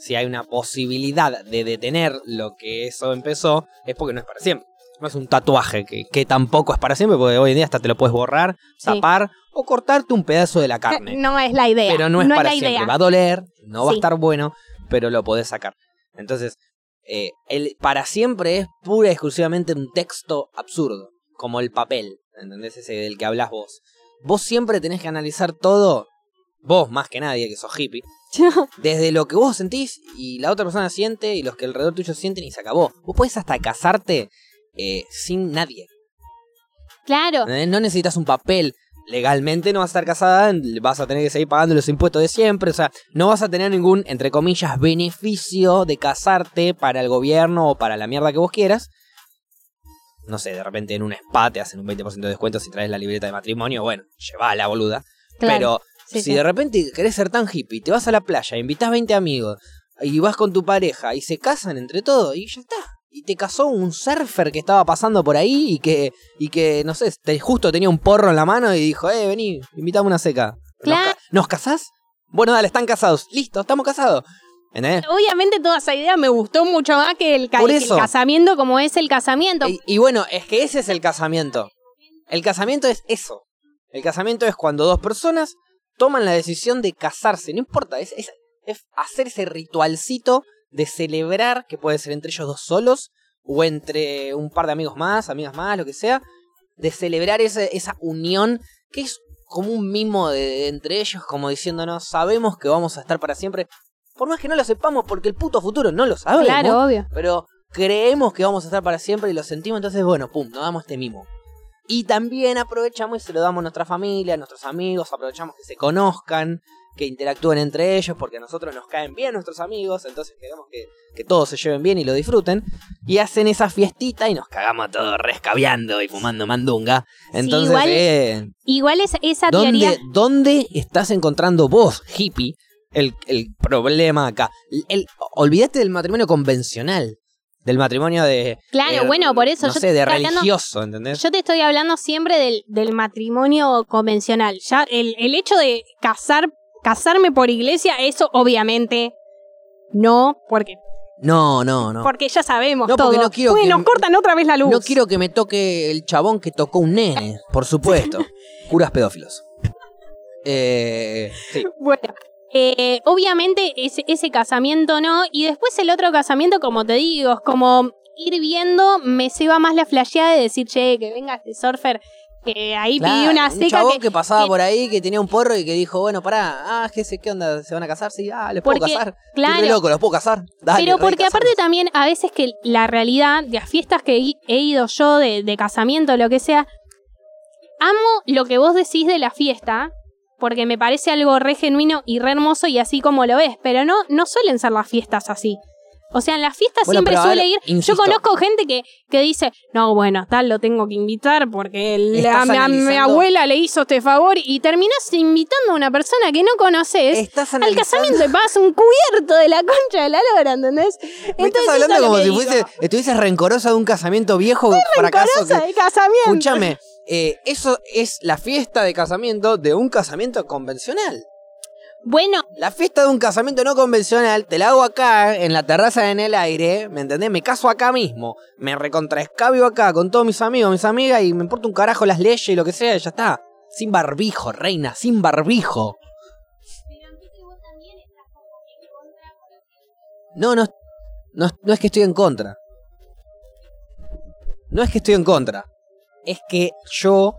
Si hay una posibilidad de detener lo que eso empezó, es porque no es para siempre. No es un tatuaje que, que tampoco es para siempre, porque hoy en día hasta te lo puedes borrar, Sí. tapar o cortarte un pedazo de la carne. No es la idea. pero no es para la siempre. idea. Va a doler, no va a estar bueno, pero lo podés sacar. Entonces, eh, el para siempre es pura y exclusivamente un texto absurdo, como el papel, ¿entendés? Ese del que hablas vos. Vos siempre tenés que analizar todo, vos más que nadie, que sos hippie, *laughs* desde lo que vos sentís y la otra persona siente y los que alrededor tuyo sienten y se acabó. Vos podés hasta casarte eh, sin nadie. claro. No necesitas un papel. Legalmente no vas a estar casada, vas a tener que seguir pagando los impuestos de siempre, o sea, no vas a tener ningún, entre comillas, beneficio de casarte para el gobierno o para la mierda que vos quieras. No sé, de repente en un spa te hacen un 20% de descuento si traes la libreta de matrimonio, bueno, la boluda. Claro. Pero Sí, si sí. de repente querés ser tan hippie, te vas a la playa, invitas 20 amigos y vas con tu pareja y se casan entre todos y ya está. Y te casó un surfer que estaba pasando por ahí y que, y que no sé, te- justo tenía un porro en la mano y dijo, eh, vení, invitame una seca. ¿Nos, Claro. ca- ¿Nos casás? Bueno, dale, están casados. Listo, estamos casados. ¿Entendés? Obviamente toda esa idea me gustó mucho más que el, ca- que casamiento como es el casamiento. Y, y bueno, es que ese es el casamiento. El casamiento es eso. El casamiento es cuando dos personas toman la decisión de casarse. No importa, es, es, es hacer ese ritualcito de celebrar, que puede ser entre ellos dos solos, o entre un par de amigos más, amigas más, lo que sea, de celebrar ese- esa unión que es como un mimo de, de entre ellos, como diciéndonos, sabemos que vamos a estar para siempre. Por más que no lo sepamos, porque el puto futuro no lo sabemos claro, obvio. pero creemos que vamos a estar para siempre y lo sentimos, entonces bueno, pum, nos damos este mimo. Y también aprovechamos y se lo damos a nuestra familia, a nuestros amigos, aprovechamos que se conozcan, que interactúen entre ellos porque a nosotros nos caen bien nuestros amigos, entonces queremos que, que todos se lleven bien y lo disfruten. Y hacen esa fiestita y nos cagamos todos rescabeando y fumando mandunga. Entonces, igual- eh, Igual es, esa teoría. ¿dónde, ¿dónde estás encontrando vos, hippie, el, el problema acá? El, el- olvídate del matrimonio convencional. Del matrimonio de. Claro, eh, bueno, por eso No yo sé, de religioso, ¿entendés? Yo te estoy hablando siempre del, del matrimonio convencional. Ya el, el hecho de casar, casarme por iglesia, eso obviamente no, porque, No, no, no. porque ya sabemos No, todo. porque no quiero Uy, que- nos cortan otra vez la luz. No quiero que me toque el chabón que tocó un nene, por supuesto. *laughs* Curas pedófilos. Eh, sí. Bueno, eh, obviamente ese, ese casamiento no. Y después el otro casamiento, como te digo, es como ir viendo, me se va más la flasheada de decir, che, que venga este surfer, que ahí Claro, pidió una un seca chabón que, que, pasaba que- por ahí, que tenía un porro y que dijo, bueno, pará, ah, ¿qué, sé, ¿qué onda? ¿Se van a casar? Sí, ah, ¿les puedo casar? Estoy claro. re loco, ¿los puedo casar? Dale, Pero porque aparte también a veces que la realidad de las fiestas que he ido yo de, de casamiento, lo que sea, amo lo que vos decís de la fiesta, porque me parece algo re genuino y re hermoso y así como lo ves, pero no, no suelen ser las fiestas así. O sea, en las fiestas Bueno, siempre suele ver, ir. insisto. Yo conozco gente que, que dice, no, bueno, tal lo tengo que invitar porque la- mi, a mi abuela le hizo este favor y terminás invitando a una persona que no conoces Estás al casamiento y pagas un cubierto de la concha de la lora, ¿entendés? Me estás hablando es como si fuese, estuvieses rencorosa de un casamiento viejo, fracaso. Rencorosa que- de casamiento. Escúchame, eh, eso es la fiesta de casamiento de un casamiento convencional. Bueno, La fiesta de un casamiento no convencional te la hago acá, en la terraza en el aire, ¿me entendés? Me caso acá mismo, me recontraescabio acá con todos mis amigos, mis amigas y me importa un carajo las leyes y lo que sea, y ya está. Sin barbijo, reina, sin barbijo. No, no, no, no es que estoy en contra. No es que estoy en contra. Es que yo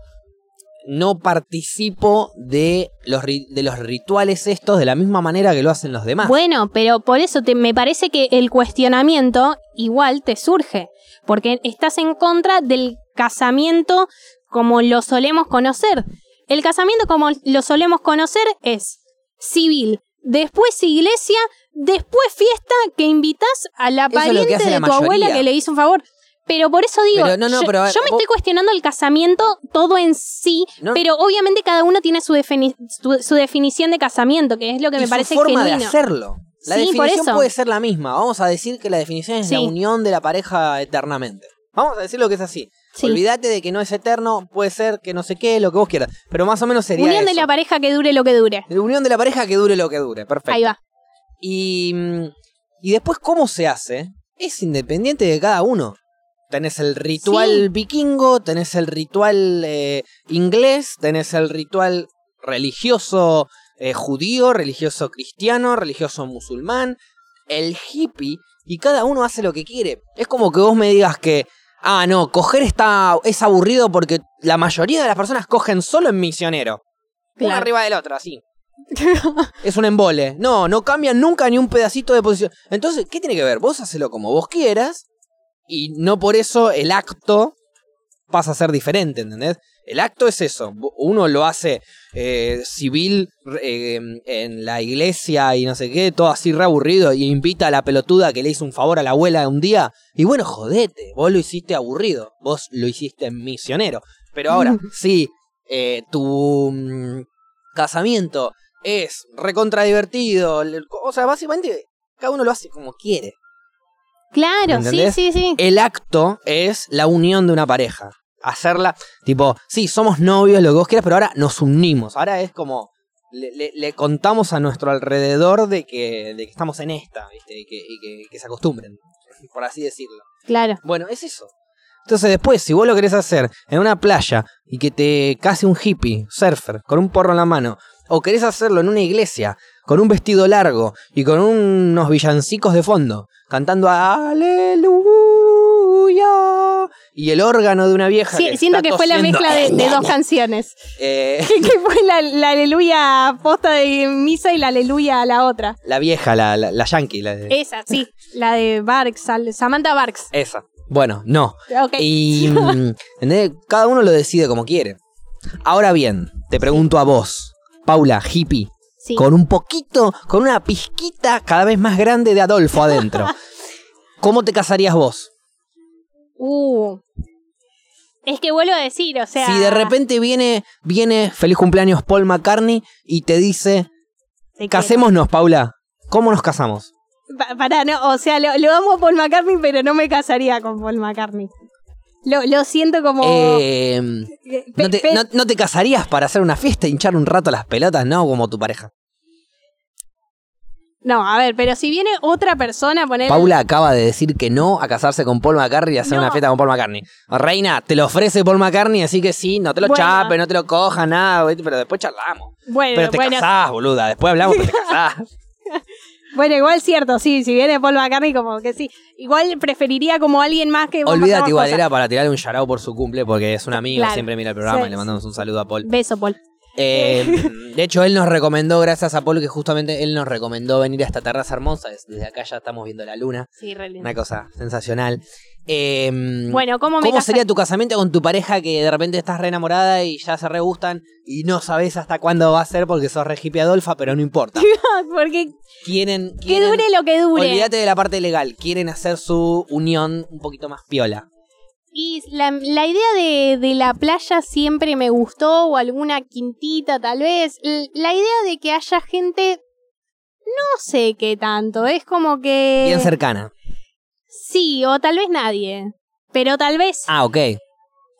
no participo de los, de los rituales estos de la misma manera que lo hacen los demás. bueno, pero por eso te, me parece que el cuestionamiento igual te surge, porque estás en contra del casamiento como lo solemos conocer. El casamiento como lo solemos conocer es civil, después iglesia, después fiesta que invitas a la pariente de tu abuela que le hizo un favor. Pero por eso digo, Pero no, no, yo, pero me vos- estoy cuestionando el casamiento todo en sí, No. pero obviamente cada uno tiene su, defini- su, su definición de casamiento, que es lo que y me su parece forma de hacerlo. La Sí, definición puede ser la misma. Vamos a decir que la definición es la unión de la pareja eternamente. Vamos a decir lo que es así. Sí. Olvídate de que no es eterno, puede ser que no sé qué, lo que vos quieras. Pero más o menos sería Unión de la pareja que dure lo que dure. La unión de la pareja que dure lo que dure. Perfecto. Ahí va. Y, y después, ¿cómo se hace? Es independiente de cada uno. Tenés el ritual Sí. vikingo, tenés el ritual eh, inglés, tenés el ritual religioso eh, judío, religioso cristiano, religioso musulmán, el hippie, y cada uno hace lo que quiere. Es como que vos me digas que, ah, no, coger está, es aburrido porque la mayoría de las personas cogen solo en misionero. Uno Claro. arriba del otro, así. es un embole. No, no cambian nunca ni un pedacito de posición. Entonces, ¿qué tiene que ver? Vos hacelo como vos quieras y no por eso el acto pasa a ser diferente, ¿entendés? El acto es eso. Uno lo hace eh, civil eh, en la iglesia y no sé qué, todo así re aburrido y invita a la pelotuda que le hizo un favor a la abuela un día. Y bueno, jodete, vos lo hiciste aburrido, vos lo hiciste misionero. Pero ahora, *laughs* sí, eh, tu mm, casamiento es recontra divertido, o sea, básicamente cada uno lo hace como quiere. Claro, sí, sí, sí. El acto es la unión de una pareja. Hacerla, tipo, sí, somos novios, lo que vos quieras, pero ahora nos unimos. Ahora es como, le, le- le contamos a nuestro alrededor de que, de que estamos en esta, ¿viste? Y, que, y que- que se acostumbren, por así decirlo. Claro. Bueno, es eso. Entonces después, si vos lo querés hacer en una playa y que te case un hippie, surfer, con un porro en la mano, o querés hacerlo en una iglesia, con un vestido largo y con unos villancicos de fondo, cantando aleluya, y el órgano de una vieja. Sí, que siento que fue la mezcla de, de dos canciones. *laughs* Eh, *laughs* que fue la, la aleluya posta de misa y la aleluya a la otra. la vieja, la, la, la yankee, la de- Esa, sí. La de Barks, Samantha Barks. esa. Bueno, no. Y mm, ¿entendés? cada uno lo decide como quiere. Ahora bien, te pregunto a vos, Paula, hippie, Sí. Con un poquito, con una pizquita cada vez más grande de Adolfo adentro. *laughs* ¿Cómo te casarías vos? Uh. Es que vuelvo a decir, o sea. Si de repente viene, viene feliz cumpleaños Paul McCartney y te dice, casémonos, Paula. ¿Cómo nos casamos? Pa- Pará, no, o sea, lo, lo amo a Paul McCartney, pero no me casaría con Paul McCartney. Lo, lo siento como. Eh, eh, ¿no, te, no- no te casarías para hacer una fiesta, hinchar un rato las pelotas? No, como tu pareja. No, a ver, pero si viene otra persona a poner. Paula acaba de decir que no a casarse con Paul McCartney y hacer No. una fiesta con Paul McCartney. Reina, te lo ofrece Paul McCartney, así que sí, no te lo Bueno. chape, no te lo cojas, nada, pero después charlamos. Bueno, Pero te bueno, casás, boluda, después hablamos, pero te *laughs* casás. Bueno, igual cierto, sí, si viene Paul McCartney, como que sí. Igual preferiría como alguien más que. Olvídate igual, cosas. era para tirarle un shout por su cumple, porque es un amigo, Claro. siempre mira el programa Sí, y le mandamos un saludo a Paul. Beso, Paul. Eh, *laughs* de hecho, él nos recomendó, gracias a Paul, que justamente él nos recomendó venir a esta terraza hermosa. Des- Desde acá ya estamos viendo la luna. Sí, re lindo. Una cosa sensacional. Eh, Bueno, ¿cómo me ¿Cómo casé? sería tu casamiento con tu pareja que de repente estás re enamorada y ya se re gustan y no sabes hasta cuándo va a ser porque sos re hippie Adolfa, pero no importa? *laughs* Porque Quieren, que dure lo que dure. olvídate de la parte legal, quieren hacer su unión un poquito más piola. Y la, la idea de, de la playa siempre me gustó, o alguna quintita tal vez. La idea de que haya gente, no sé qué tanto, es como que... Bien cercana. Sí, o tal vez nadie, pero tal vez... Ah, ok.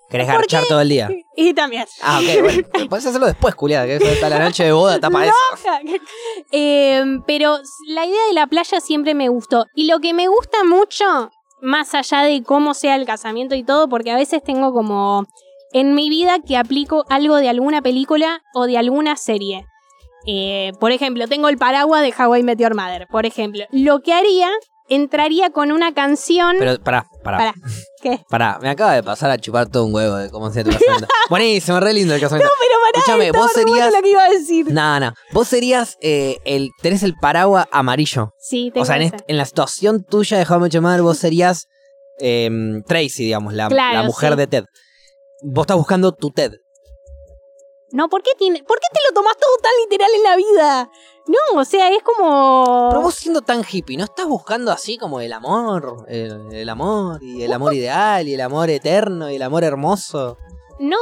¿Querés ¿Por garchar todo el día? *laughs* Y también... Ah, ok, bueno. *laughs* Puedes hacerlo después, culiada, que está la noche de boda, para eso. *laughs* Eh, pero la idea de la playa siempre me gustó. Y lo que me gusta mucho, más allá de cómo sea el casamiento y todo, porque a veces tengo como en mi vida que aplico algo de alguna película o de alguna serie. Eh, por ejemplo, tengo el paraguas de Hawaii Meteor Mother. Por ejemplo, lo que haría, entraría con una canción. Pero pará, pará. Pará, ¿qué? Pará, me acaba de pasar a chupar todo un huevo de cómo sea tu casamiento. *laughs* Buenísimo, re lindo el casamiento. Pero pará, Escúchame, estaba vos serías. lo que iba a decir. No, no. Vos serías eh, el. Tenés el paraguas amarillo. Sí, tengo O sea, en, est- en la situación tuya de How Mother, vos serías em, Tracy, digamos, la, Claro, la mujer sí. de Ted. Vos estás buscando tu Ted. No, ¿por qué, tiene, ¿por qué te lo tomás todo tan literal en la vida? No, o sea, es como... Pero vos siendo tan hippie, ¿no estás buscando así como el amor? El, el amor, y el amor ideal, y el amor eterno, y el amor hermoso. No,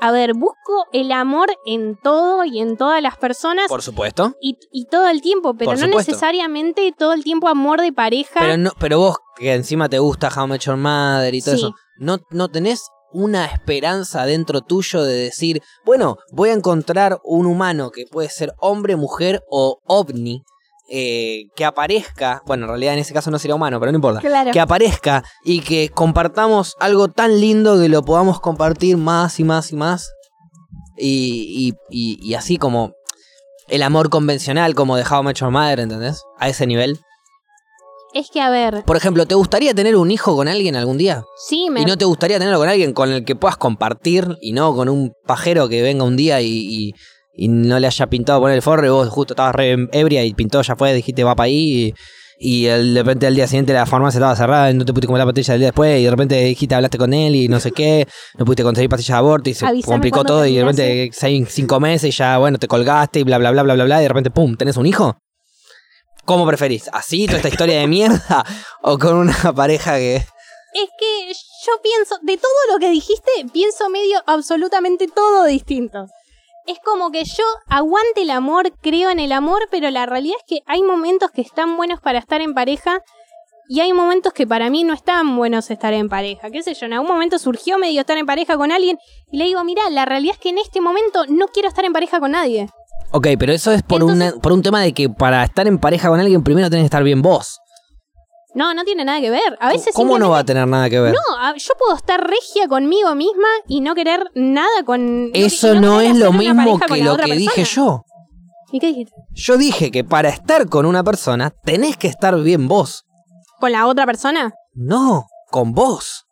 a ver, busco el amor en todo y en todas las personas Por supuesto. y, y todo el tiempo, pero Por no supuesto. necesariamente todo el tiempo amor de pareja. Pero, no, pero vos, que encima te gusta How Met Your Mother y todo Sí. eso, ¿no, ¿no tenés una esperanza dentro tuyo de decir, bueno, voy a encontrar un humano que puede ser hombre, mujer o ovni, eh, que aparezca, bueno, en realidad en ese caso no sería humano, pero no importa, Claro. que aparezca y que compartamos algo tan lindo que lo podamos compartir más y más y más? Y, y, y, y así como el amor convencional, como de How Met Your Mother, ¿entendés? A ese nivel. Es que, a ver, Por ejemplo, ¿te gustaría tener un hijo con alguien algún día? sí, me... ¿Y no te gustaría tenerlo con alguien con el que puedas compartir y no con un pajero que venga un día y, y- y no le haya pintado poner el forro y vos justo estabas re ebria y pintó, ya fue, dijiste va para ahí y, y de repente al día siguiente la farmacia estaba cerrada y no te pudiste comer la pastilla del día después y de repente dijiste hablaste con él y no sé qué, no pudiste conseguir pastillas de aborto y se Avísame complicó todo y de repente seis, cinco meses y ya bueno te colgaste y bla bla bla bla bla bla y de repente pum, ¿tenés un hijo? ¿Cómo preferís? ¿Así, toda esta historia de mierda? ¿O con una pareja que... Es que yo pienso, de todo lo que dijiste, pienso medio absolutamente todo distinto. Es como que yo aguante el amor, creo en el amor, pero la realidad es que hay momentos que están buenos para estar en pareja y hay momentos que para mí no están buenos estar en pareja. ¿Qué sé yo? En algún momento surgió medio estar en pareja con alguien y le digo, mira, la realidad es que en este momento no quiero estar en pareja con nadie. Ok, pero eso es por, Entonces- una- por un tema de que para estar en pareja con alguien primero tenés que estar bien vos. No, no tiene nada que ver. A veces ¿Cómo no va a tener nada que ver? No, a- yo puedo estar regia conmigo misma y no querer nada con. eso no, querer es lo hacer una mismo pareja con que la lo otra que dije persona. yo. ¿Y qué dijiste? Yo dije que para estar con una persona tenés que estar bien vos. ¿Con la otra persona? No, con vos.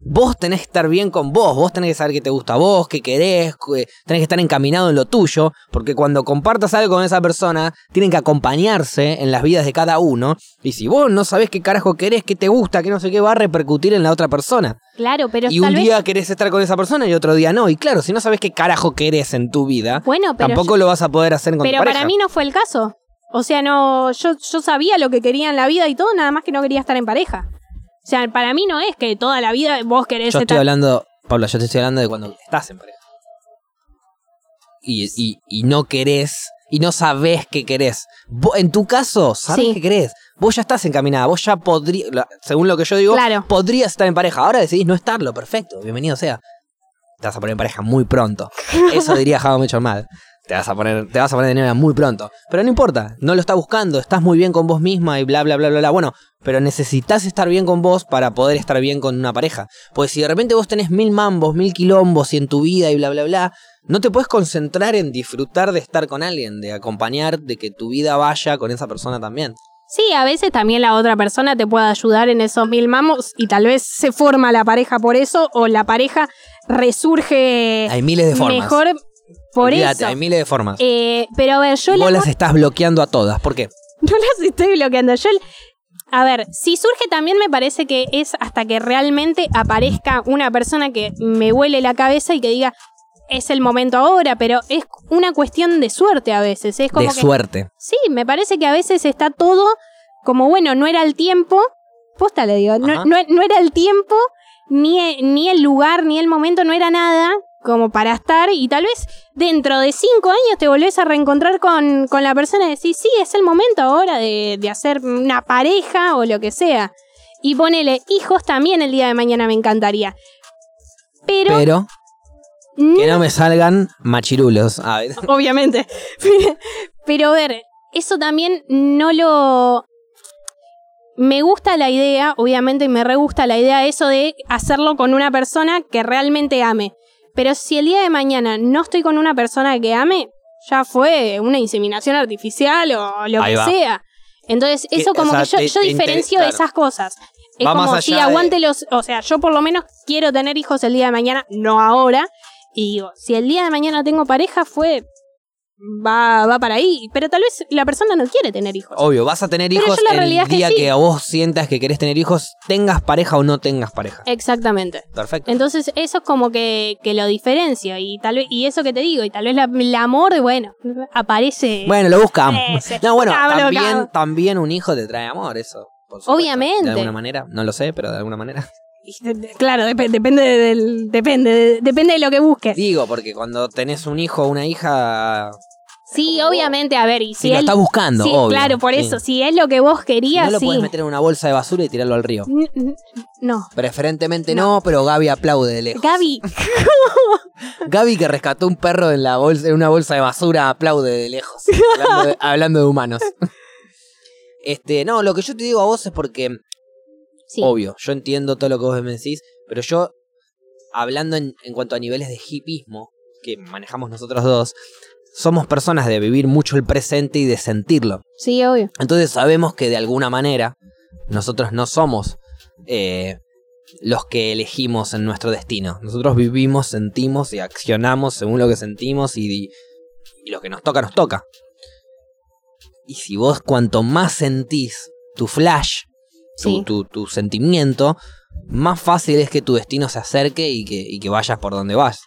Vos tenés que estar bien con vos, vos tenés que saber qué te gusta a vos, qué querés, que- tenés que estar encaminado en lo tuyo, porque cuando compartas algo con esa persona, tienen que acompañarse en las vidas de cada uno, y si vos no sabés qué carajo querés, qué te gusta, qué no sé qué, va a repercutir en la otra persona. Claro, pero y tal un vez. día querés estar con esa persona y otro día no, y claro, si no sabés qué carajo querés en tu vida, Bueno, pero. tampoco lo vas a poder hacer con pero tu para mí no fue el caso. O sea, no. Yo, yo sabía lo que quería en la vida y todo, nada más que no quería estar en pareja. O sea, para mí no es que toda la vida vos querés Yo estoy estar. hablando, Pablo, yo te estoy hablando de cuando estás en pareja. Y, y, y no querés, y no sabés qué querés. Vos, en tu caso, sabés Sí. qué querés. Vos ya estás encaminada, vos ya podrías, según lo que yo digo, Claro. podrías estar en pareja. Ahora decidís no estarlo, perfecto, bienvenido sea. Te vas a poner en pareja muy pronto. *laughs* Eso diría Java Mucho Mal. Te vas a poner, te vas a poner de novia muy pronto. Pero no importa, no lo estás buscando, estás muy bien con vos misma y bla bla bla bla bla. Bueno, pero necesitas estar bien con vos para poder estar bien con una pareja. Pues si de repente vos tenés mil mambos, mil quilombos y en tu vida y bla bla bla, no te puedes concentrar en disfrutar de estar con alguien, de acompañar, de que tu vida vaya con esa persona también. Sí, a veces también la otra persona te puede ayudar en esos mil mamos y tal vez se forma la pareja por eso o la pareja resurge Hay miles de formas. mejor por Olvídate, eso. hay miles de formas. Eh, pero a ver, yo vos las estás bloqueando a todas. ¿Por qué? *laughs* no las estoy bloqueando. Yo a ver, si surge también me parece que es hasta que realmente aparezca una persona que me huele la cabeza y que diga es el momento ahora, pero es una cuestión de suerte a veces. Es como de que suerte. Sí, me parece que a veces está todo como, bueno, no era el tiempo, posta le digo, no, no, no era el tiempo, ni, e- ni el lugar, ni el momento, no era nada como para estar y tal vez dentro de cinco años te volvés a reencontrar con, con la persona y decís, sí, es el momento ahora de, de hacer una pareja o lo que sea. Y ponele hijos también el día de mañana me encantaría. Pero, Pero no que no me salgan machirulos. A ver. *laughs* obviamente. Pero a ver, eso también no lo... Me gusta la idea, obviamente me re gusta la idea eso de hacerlo con una persona que realmente ame. Pero si el día de mañana no estoy con una persona que ame, ya fue una inseminación artificial o lo Ahí que va. sea. Entonces, eso o como sea, que yo, te- yo te diferencio de esas cosas. Es Va como si de- aguante los... O sea, yo por lo menos quiero tener hijos el día de mañana, no ahora. Y digo, si el día de mañana tengo pareja, fue. Va, va para ahí. Pero tal vez la persona no quiere tener hijos. Obvio, vas a tener Pero hijos yo la el realidad es que día sí. que, a vos sientas que querés tener hijos, tengas pareja o no tengas pareja. Exactamente. Perfecto. Entonces, eso es como que, que lo diferencio. Y tal vez, y eso que te digo, y tal vez la- el amor, bueno, aparece. Bueno, lo buscamos. Eh. *laughs* No, bueno, Ah, lo también, buscamos. también un hijo te trae amor, eso. por supuesto. Obviamente. De alguna manera, no lo sé, pero de alguna manera. Claro, dep- depende del. Depende, de- depende de lo que busques. Digo, porque cuando tenés un hijo o una hija, Sí, obviamente, a ver, y si si lo él. estás buscando, sí, obvio. claro, por sí. eso, si es lo que vos querías, no lo sí. puedes meter en una bolsa de basura y tirarlo al río. No. Preferentemente no, pero Gaby aplaude de lejos. Gaby, *laughs* Gaby que rescató un perro en la bolsa, en una bolsa de basura, aplaude de lejos. Hablando de, hablando de humanos. *laughs* Este, no, lo que yo te digo a vos es porque, sí. obvio, yo entiendo todo lo que vos me decís, pero yo, hablando en, en cuanto a niveles de hipismo, que manejamos nosotros dos, somos personas de vivir mucho el presente y de sentirlo. Sí, obvio. Entonces sabemos que de alguna manera nosotros no somos eh, los que elegimos en nuestro destino. Nosotros vivimos, sentimos y accionamos según lo que sentimos y, y lo que nos toca, nos toca. Y si vos cuanto más sentís tu flash, Sí. tu- tu sentimiento, más fácil es que tu destino se acerque y que, y que vayas por donde vas.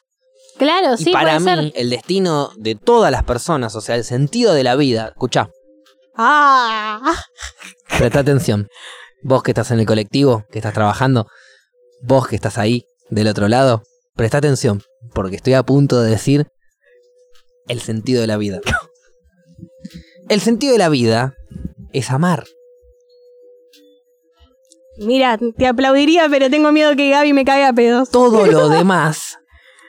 Claro, y sí, para puede mí, ser. el destino de todas las personas, o sea, el sentido de la vida, escuchá, Ah, *laughs* Presta atención. Vos que estás en el colectivo, que estás trabajando, vos que estás ahí, del otro lado, presta atención, porque estoy a punto de decir el sentido de la vida. *laughs* El sentido de la vida es amar. Mira, te aplaudiría, pero tengo miedo que Gaby me caiga a pedos. Todo lo *laughs* demás,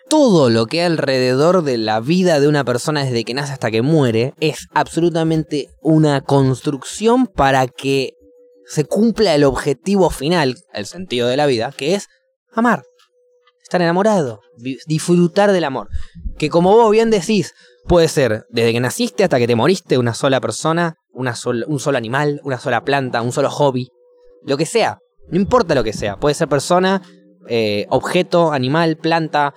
todo lo que hay alrededor de la vida de una persona desde que nace hasta que muere, es absolutamente una construcción para que se cumpla el objetivo final, el sentido de la vida, que es amar. Estar enamorado, disfrutar del amor. Que como vos bien decís, puede ser desde que naciste hasta que te moriste una sola persona, una sol- un solo animal, una sola planta, un solo hobby, lo que sea. No importa lo que sea, puede ser persona, eh, objeto, animal, planta,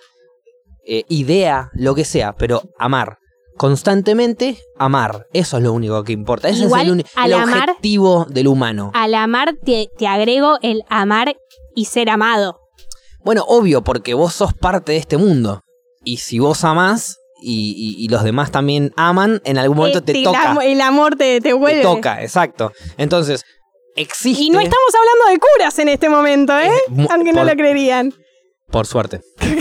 eh, idea, lo que sea, pero amar. Constantemente amar. Eso es lo único que importa. Ese Igual, es el, el amar- objetivo del humano. Al amar te, te agrego el amar y ser amado. Bueno, obvio, porque vos sos parte de este mundo. Y si vos amás y, y- y los demás también aman, en algún momento te Este, toca. El amor te, te vuelve. Te toca, exacto. Entonces, existe. Y no estamos hablando de curas en este momento, ¿eh? Aunque no lo creerían. Por suerte. *laughs*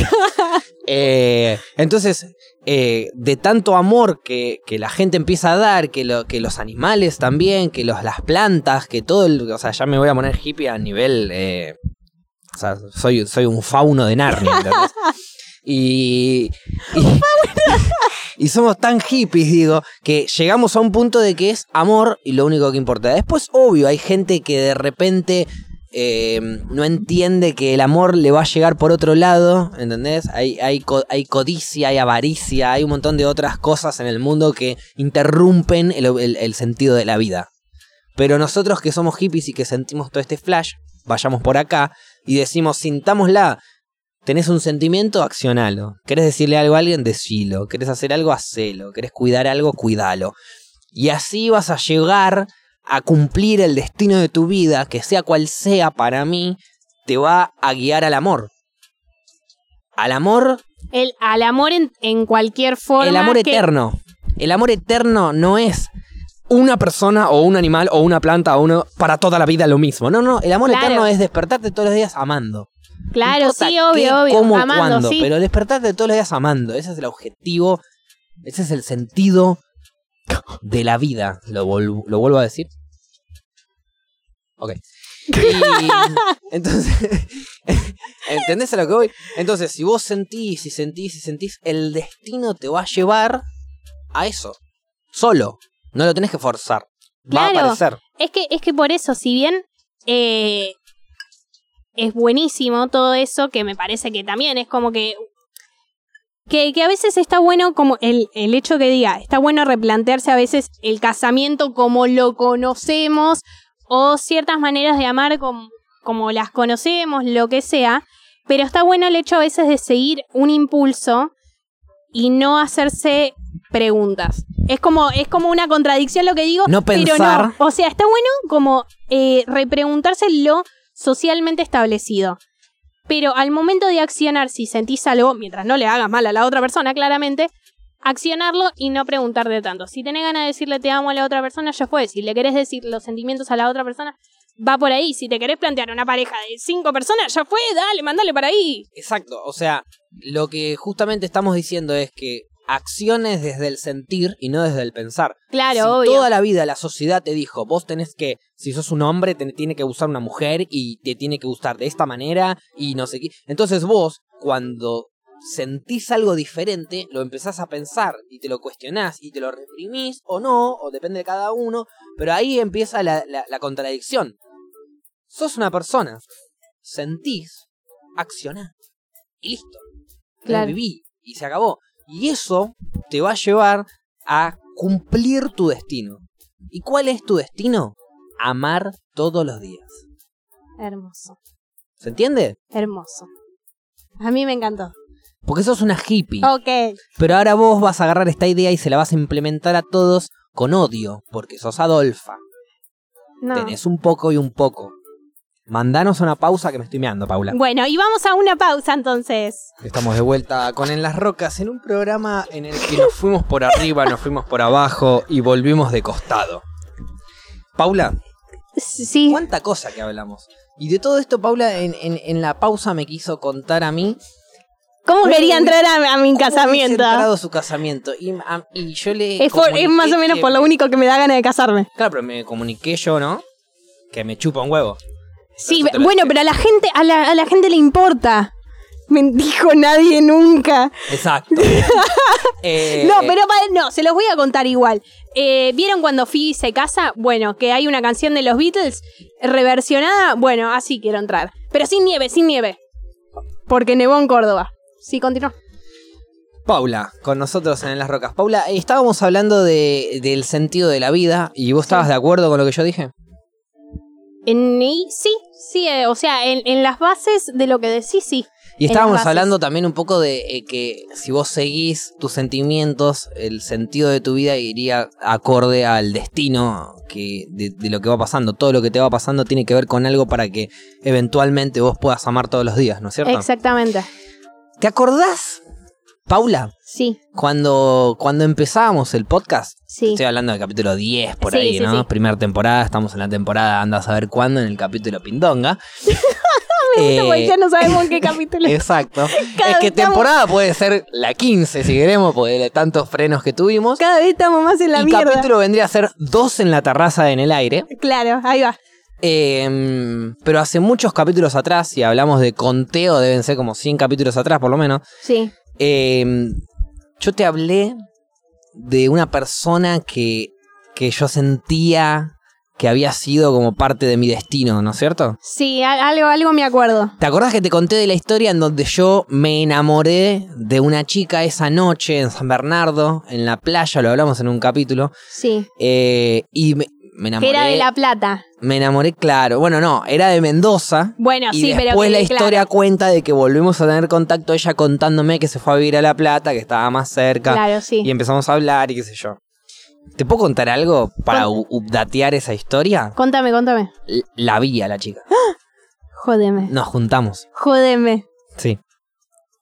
Eh, entonces, eh, de tanto amor que, que la gente empieza a dar, que, lo, que los animales también, que los, las plantas, que todo el. O sea, ya me voy a poner hippie a nivel. eh, o sea, soy, soy un fauno de Narnia. *laughs* Y. y- *laughs* *laughs* y somos tan hippies, digo, que llegamos a un punto de que es amor y lo único que importa. Después, obvio, hay gente que de repente eh, no entiende que el amor le va a llegar por otro lado, ¿entendés? Hay, hay, co- hay codicia, hay avaricia, hay un montón de otras cosas en el mundo que interrumpen el, el- el sentido de la vida. Pero nosotros que somos hippies y que sentimos todo este flash, vayamos por acá y decimos, sintámosla. Tenés un sentimiento, accionalo. ¿Querés decirle algo a alguien? Decilo. ¿Querés hacer algo? Hacelo. ¿Querés cuidar algo? Cuidalo. Y así vas a llegar a cumplir el destino de tu vida, que sea cual sea para mí, te va a guiar al amor. Al amor, El, al amor en, en cualquier forma. el amor que- eterno. El amor eterno no es una persona o un animal o una planta o uno para toda la vida lo mismo. No, no, el amor Claro. eterno es despertarte todos los días amando. Claro, sí, qué, obvio, obvio. cómo, Amando, cuándo, sí. pero despertarte todos los días amando. Ese es el objetivo, ese es el sentido de la vida. ¿Lo, lo vuelvo a decir? Ok. *laughs* Y, entonces, *laughs* ¿entendés a lo que voy? Entonces, si vos sentís y sentís y sentís, el destino te va a llevar a eso. Solo. No lo tenés que forzar. Va a aparecer. Es que, es que por eso, si bien eh, es buenísimo todo eso, que me parece que también es como que. Que, que a veces está bueno como el, el hecho que diga, está bueno replantearse a veces el casamiento como lo conocemos o ciertas maneras de amar como, como las conocemos, lo que sea, pero está bueno el hecho a veces de seguir un impulso y no hacerse preguntas. Es como, es como una contradicción lo que digo, No pero pensar. no. O sea, está bueno como eh, repreguntarse lo socialmente establecido. Pero al momento de accionar, si sentís algo, mientras no le hagas mal a la otra persona, claramente, accionarlo y no preguntarte tanto. Si tenés ganas de decirle te amo a la otra persona, ya fue. Si le querés decir los sentimientos a la otra persona, va por ahí. Si te querés plantear una pareja de cinco personas, ya fue, dale, mandale para ahí. Exacto, o sea, lo que justamente estamos diciendo es que acciones desde el sentir y no desde el pensar. Claro, si obvio. toda la vida la sociedad te dijo, vos tenés que, si sos un hombre, te tiene que gustar una mujer y te tiene que gustar de esta manera y no sé qué. Entonces vos, cuando sentís algo diferente, lo empezás a pensar y te lo cuestionás y te lo reprimís o no, o depende de cada uno, pero ahí empieza la, la- la contradicción. Sos una persona, sentís, accionás y listo. Claro. Viví y se acabó. Y eso te va a llevar a cumplir tu destino. ¿Y cuál es tu destino? Amar todos los días. Hermoso, ¿Se entiende? hermoso. A mí me encantó. Porque sos una hippie. Ok. Pero ahora vos vas a agarrar esta idea y se la vas a implementar a todos con odio. Porque sos Adolfa. No. Tenés un poco y un poco. Mandanos una pausa que me estoy meando, Paula. Bueno, y vamos a una pausa entonces. Estamos de vuelta con En las Rocas, en un programa en el que nos fuimos por arriba, nos fuimos por abajo y volvimos de costado. Paula, Sí. cuánta cosa que hablamos. Y de todo esto, Paula, en, en- en la pausa me quiso contar a mí ¿Cómo ¿Cómo quería entrar a, a mi casamiento? entrado su casamiento. Y, a- y yo le. Es, por- es más o menos por lo único que me da ganas de casarme. Claro, pero me comuniqué yo, ¿no? Que me chupa un huevo. Sí, bueno, pero a la gente, a la, a la gente le importa. Me dijo nadie nunca. Exacto. *laughs* Eh, No, pero pa- no, se los voy a contar igual. Eh, ¿Vieron cuando Phoebe se casa? Bueno, que hay una canción de los Beatles reversionada. Bueno, así quiero entrar. Pero sin nieve, sin nieve. Porque nevó en Córdoba. Sí, continúa. Paula, con nosotros en Las Rocas. Paula, eh, estábamos hablando de, del sentido de la vida y vos estabas de acuerdo con lo que yo dije. En, y- sí, sí, eh, o sea, en, en las bases de lo que decís, sí. Y estábamos hablando también un poco de eh, que si vos seguís tus sentimientos, el sentido de tu vida iría acorde al destino que de, de lo que va pasando. Todo lo que te va pasando tiene que ver con algo para que eventualmente vos puedas amar todos los días, ¿no es cierto? Exactamente. ¿Te acordás, Paula, Sí, cuando, cuando empezábamos el podcast? sí. Estoy hablando del capítulo 10 por Sí, ahí, sí, ¿no? Primera temporada, estamos en la temporada, anda a saber cuándo, en el capítulo Pindonga. *laughs* Me gusta Eh, porque ya no sabemos en qué *laughs* capítulo. Exacto. Cada es que estamos- temporada puede ser la 15 si queremos, de tantos frenos que tuvimos. Cada vez estamos más en la y mierda. capítulo vendría a ser dos en la terraza en el aire. Claro, ahí va. Eh, pero hace muchos capítulos atrás, si hablamos de conteo, deben ser como 100 capítulos atrás por lo menos. Sí. eh, yo te hablé de una persona que, que yo sentía que había sido como parte de mi destino, ¿no es cierto? Sí, algo, algo me acuerdo. ¿Te acordás que te conté de la historia en donde yo me enamoré de una chica esa noche en San Bernardo, en la playa, lo hablamos en un capítulo, Sí. eh, y me, me enamoré. Que era de La Plata. Me enamoré, claro. Bueno, no, era de Mendoza. Bueno, y sí, pero. después la claro. historia cuenta de que volvimos a tener contacto, ella contándome que se fue a vivir a La Plata, que estaba más cerca, Claro, sí. y empezamos a hablar y qué sé yo. ¿Te puedo contar algo para updatear esa historia? Contame, contame. L- La vi a la chica. Jódeme. Nos juntamos. Jódeme. Sí.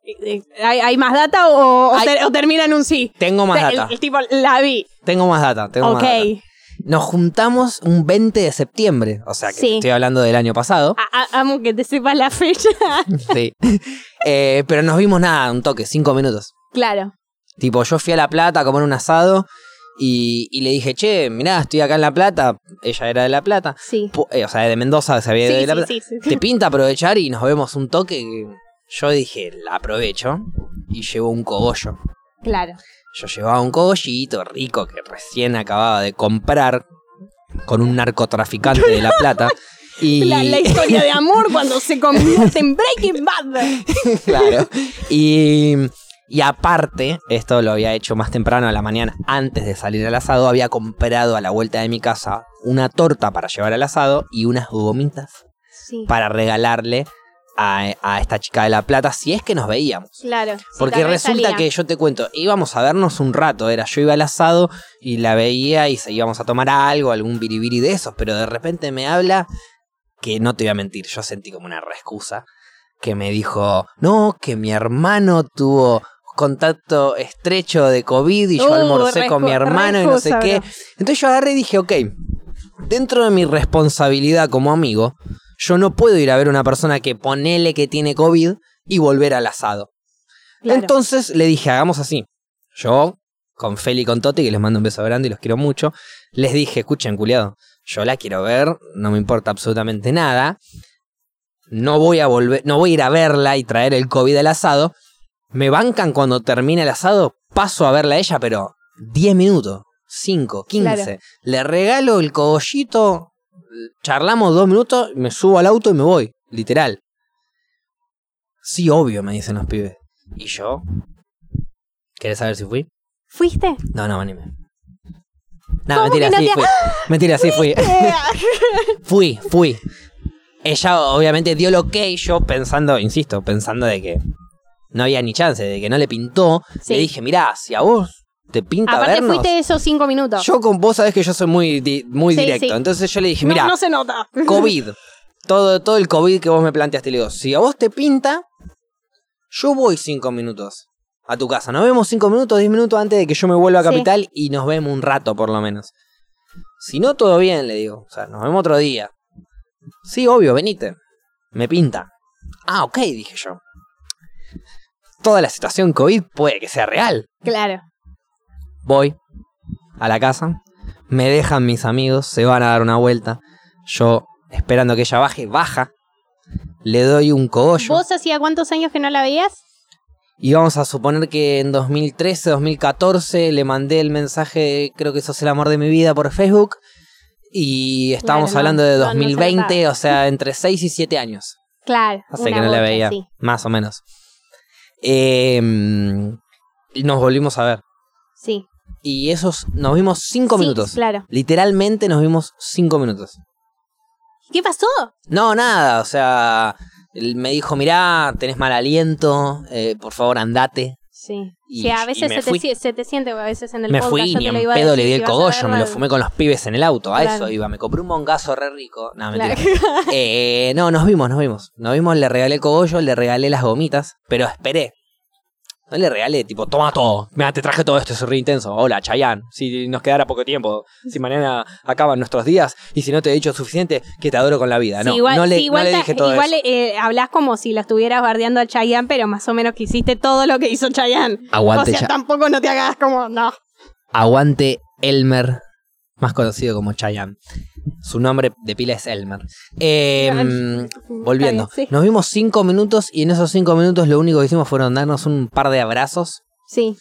Eh, ¿Hay, hay más data o, o Hay- ter- o termina en un sí? Tengo más data. El, tipo, la vi. Tengo más data. Tengo ok. más data. Nos juntamos un 20 de septiembre. O sea que Sí. estoy hablando del año pasado. A- amo que te sepas la fecha. *laughs* Sí. Eh, pero nos vimos nada, un toque, cinco minutos. claro. Tipo, yo fui a La Plata a comer un asado y, y le dije, che, mirá, estoy acá en La Plata. Ella era de La Plata. Sí. Eh, o sea, de Mendoza, se había ido Sí, de La sí, Plata. sí, sí. ¿Te pinta aprovechar y nos vemos un toque? Yo dije, la aprovecho y llevo un cogollo. Claro. Yo llevaba un cogollito rico que recién acababa de comprar con un narcotraficante de La Plata. Y, *laughs* La, la historia de amor cuando se convierte en Breaking Bad. *laughs* claro. Y, y aparte, esto lo había hecho más temprano a la mañana, antes de salir al asado, había comprado a la vuelta de mi casa una torta para llevar al asado y unas gomitas Sí. para regalarle a, a esta chica de La Plata si es que nos veíamos. Claro. Porque resulta salía. que yo te cuento, íbamos a vernos un rato, era yo iba al asado y la veía y se íbamos a tomar algo, algún biribiri de esos, pero de repente me habla que no te voy a mentir, yo sentí como una rescusa que me dijo, "No, que mi hermano tuvo contacto estrecho de COVID y yo Uh, almorcé con mi hermano y no sé qué." Entonces yo agarré y dije, "Ok, dentro de mi responsabilidad como amigo, yo no puedo ir a ver a una persona que ponele que tiene COVID y volver al asado." Claro. Entonces le dije, hagamos así. Yo, con Feli y con Toti, que les mando un beso grande y los quiero mucho, les dije, escuchen, culiado, yo la quiero ver, no me importa absolutamente nada. No voy a volver, no voy a ir a verla y traer el COVID al asado. Me bancan cuando termine el asado, paso a verla a ella, pero 10 minutos, 5, 15. Claro. Le regalo el cogollito, charlamos dos minutos, me subo al auto y me voy, literal. Sí, obvio, me dicen los pibes. ¿Y yo? ¿Querés saber si fui? ¿Fuiste? No, no, anime. No, ¿Cómo mentira, no sí te- fui. Mentira, sí fui. *laughs* fui, fui. Ella obviamente dio lo que yo pensando, insisto, pensando de que no había ni chance, de que no le pintó. Sí. Le dije, mirá, si a vos te pinta Aparte vernos... fuiste esos cinco minutos. Yo con vos sabés que yo soy muy, di- muy Sí, directo. sí. Entonces yo le dije, no, mirá, no se nota. *laughs* COVID. Todo, todo el COVID que vos me planteaste. Le digo, si a vos te pinta, yo voy cinco minutos a tu casa. Nos vemos cinco minutos, diez minutos antes de que yo me vuelva a Sí. Capital y nos vemos un rato por lo menos. Si no, todo bien, le digo. O sea, nos vemos otro día. Sí, obvio, venite. Me pinta. Ah, ok, dije yo. Toda la situación COVID puede que sea real. Claro. Voy a la casa, me dejan mis amigos, se van a dar una vuelta. Yo, esperando que ella baje, baja. Le doy un cogollo. ¿Vos hacía cuántos años que no la veías? Y vamos a suponer que en 2013, 2014 le mandé el mensaje, creo que sos el amor de mi vida por Facebook. Y estábamos Claro, no, hablando de no, no se 2020, notaba. o sea, entre 6 y 7 años. Claro. Hace una que no la veía, sí. más o menos. Eh, y nos volvimos a ver. Sí. Y esos, nos vimos 5 Sí, minutos. Claro. Literalmente nos vimos 5 minutos. ¿Qué pasó? No, nada, o sea, él me dijo, mirá, tenés mal aliento, eh, por favor andate. Sí. Y- sí, a y veces se te, se siente a veces en el Me podcast. fui yo ni en pedo le di el cogollo, me lo fumé con los pibes en el auto, a Claro. eso iba, me compré un mongazo re rico. No, Claro. mentira. Eh, no, nos vimos, nos vimos. Nos vimos, le regalé el cogollo, le regalé las gomitas, pero esperé. No le regalé, tipo, toma todo. Mira, te traje todo esto, es re intenso. Hola, Chayanne. Si nos quedara poco tiempo, si mañana acaban nuestros días y si no te he dicho suficiente, que te adoro con la vida. No, Sí, igual, no le, sí, igual no le ta- dije todo igual, eso. eh, hablas como si lo estuvieras bardeando al Chayanne, pero más o menos que hiciste todo lo que hizo Chayanne. Aguante, o sea, Cha- tampoco no te hagas como, no. Aguante Elmer, más conocido como Chayanne. Su nombre de pila es Elmer. Eh, volviendo, Está bien, sí. nos vimos cinco minutos y en esos cinco minutos lo único que hicimos fueron darnos un par de abrazos, Sí,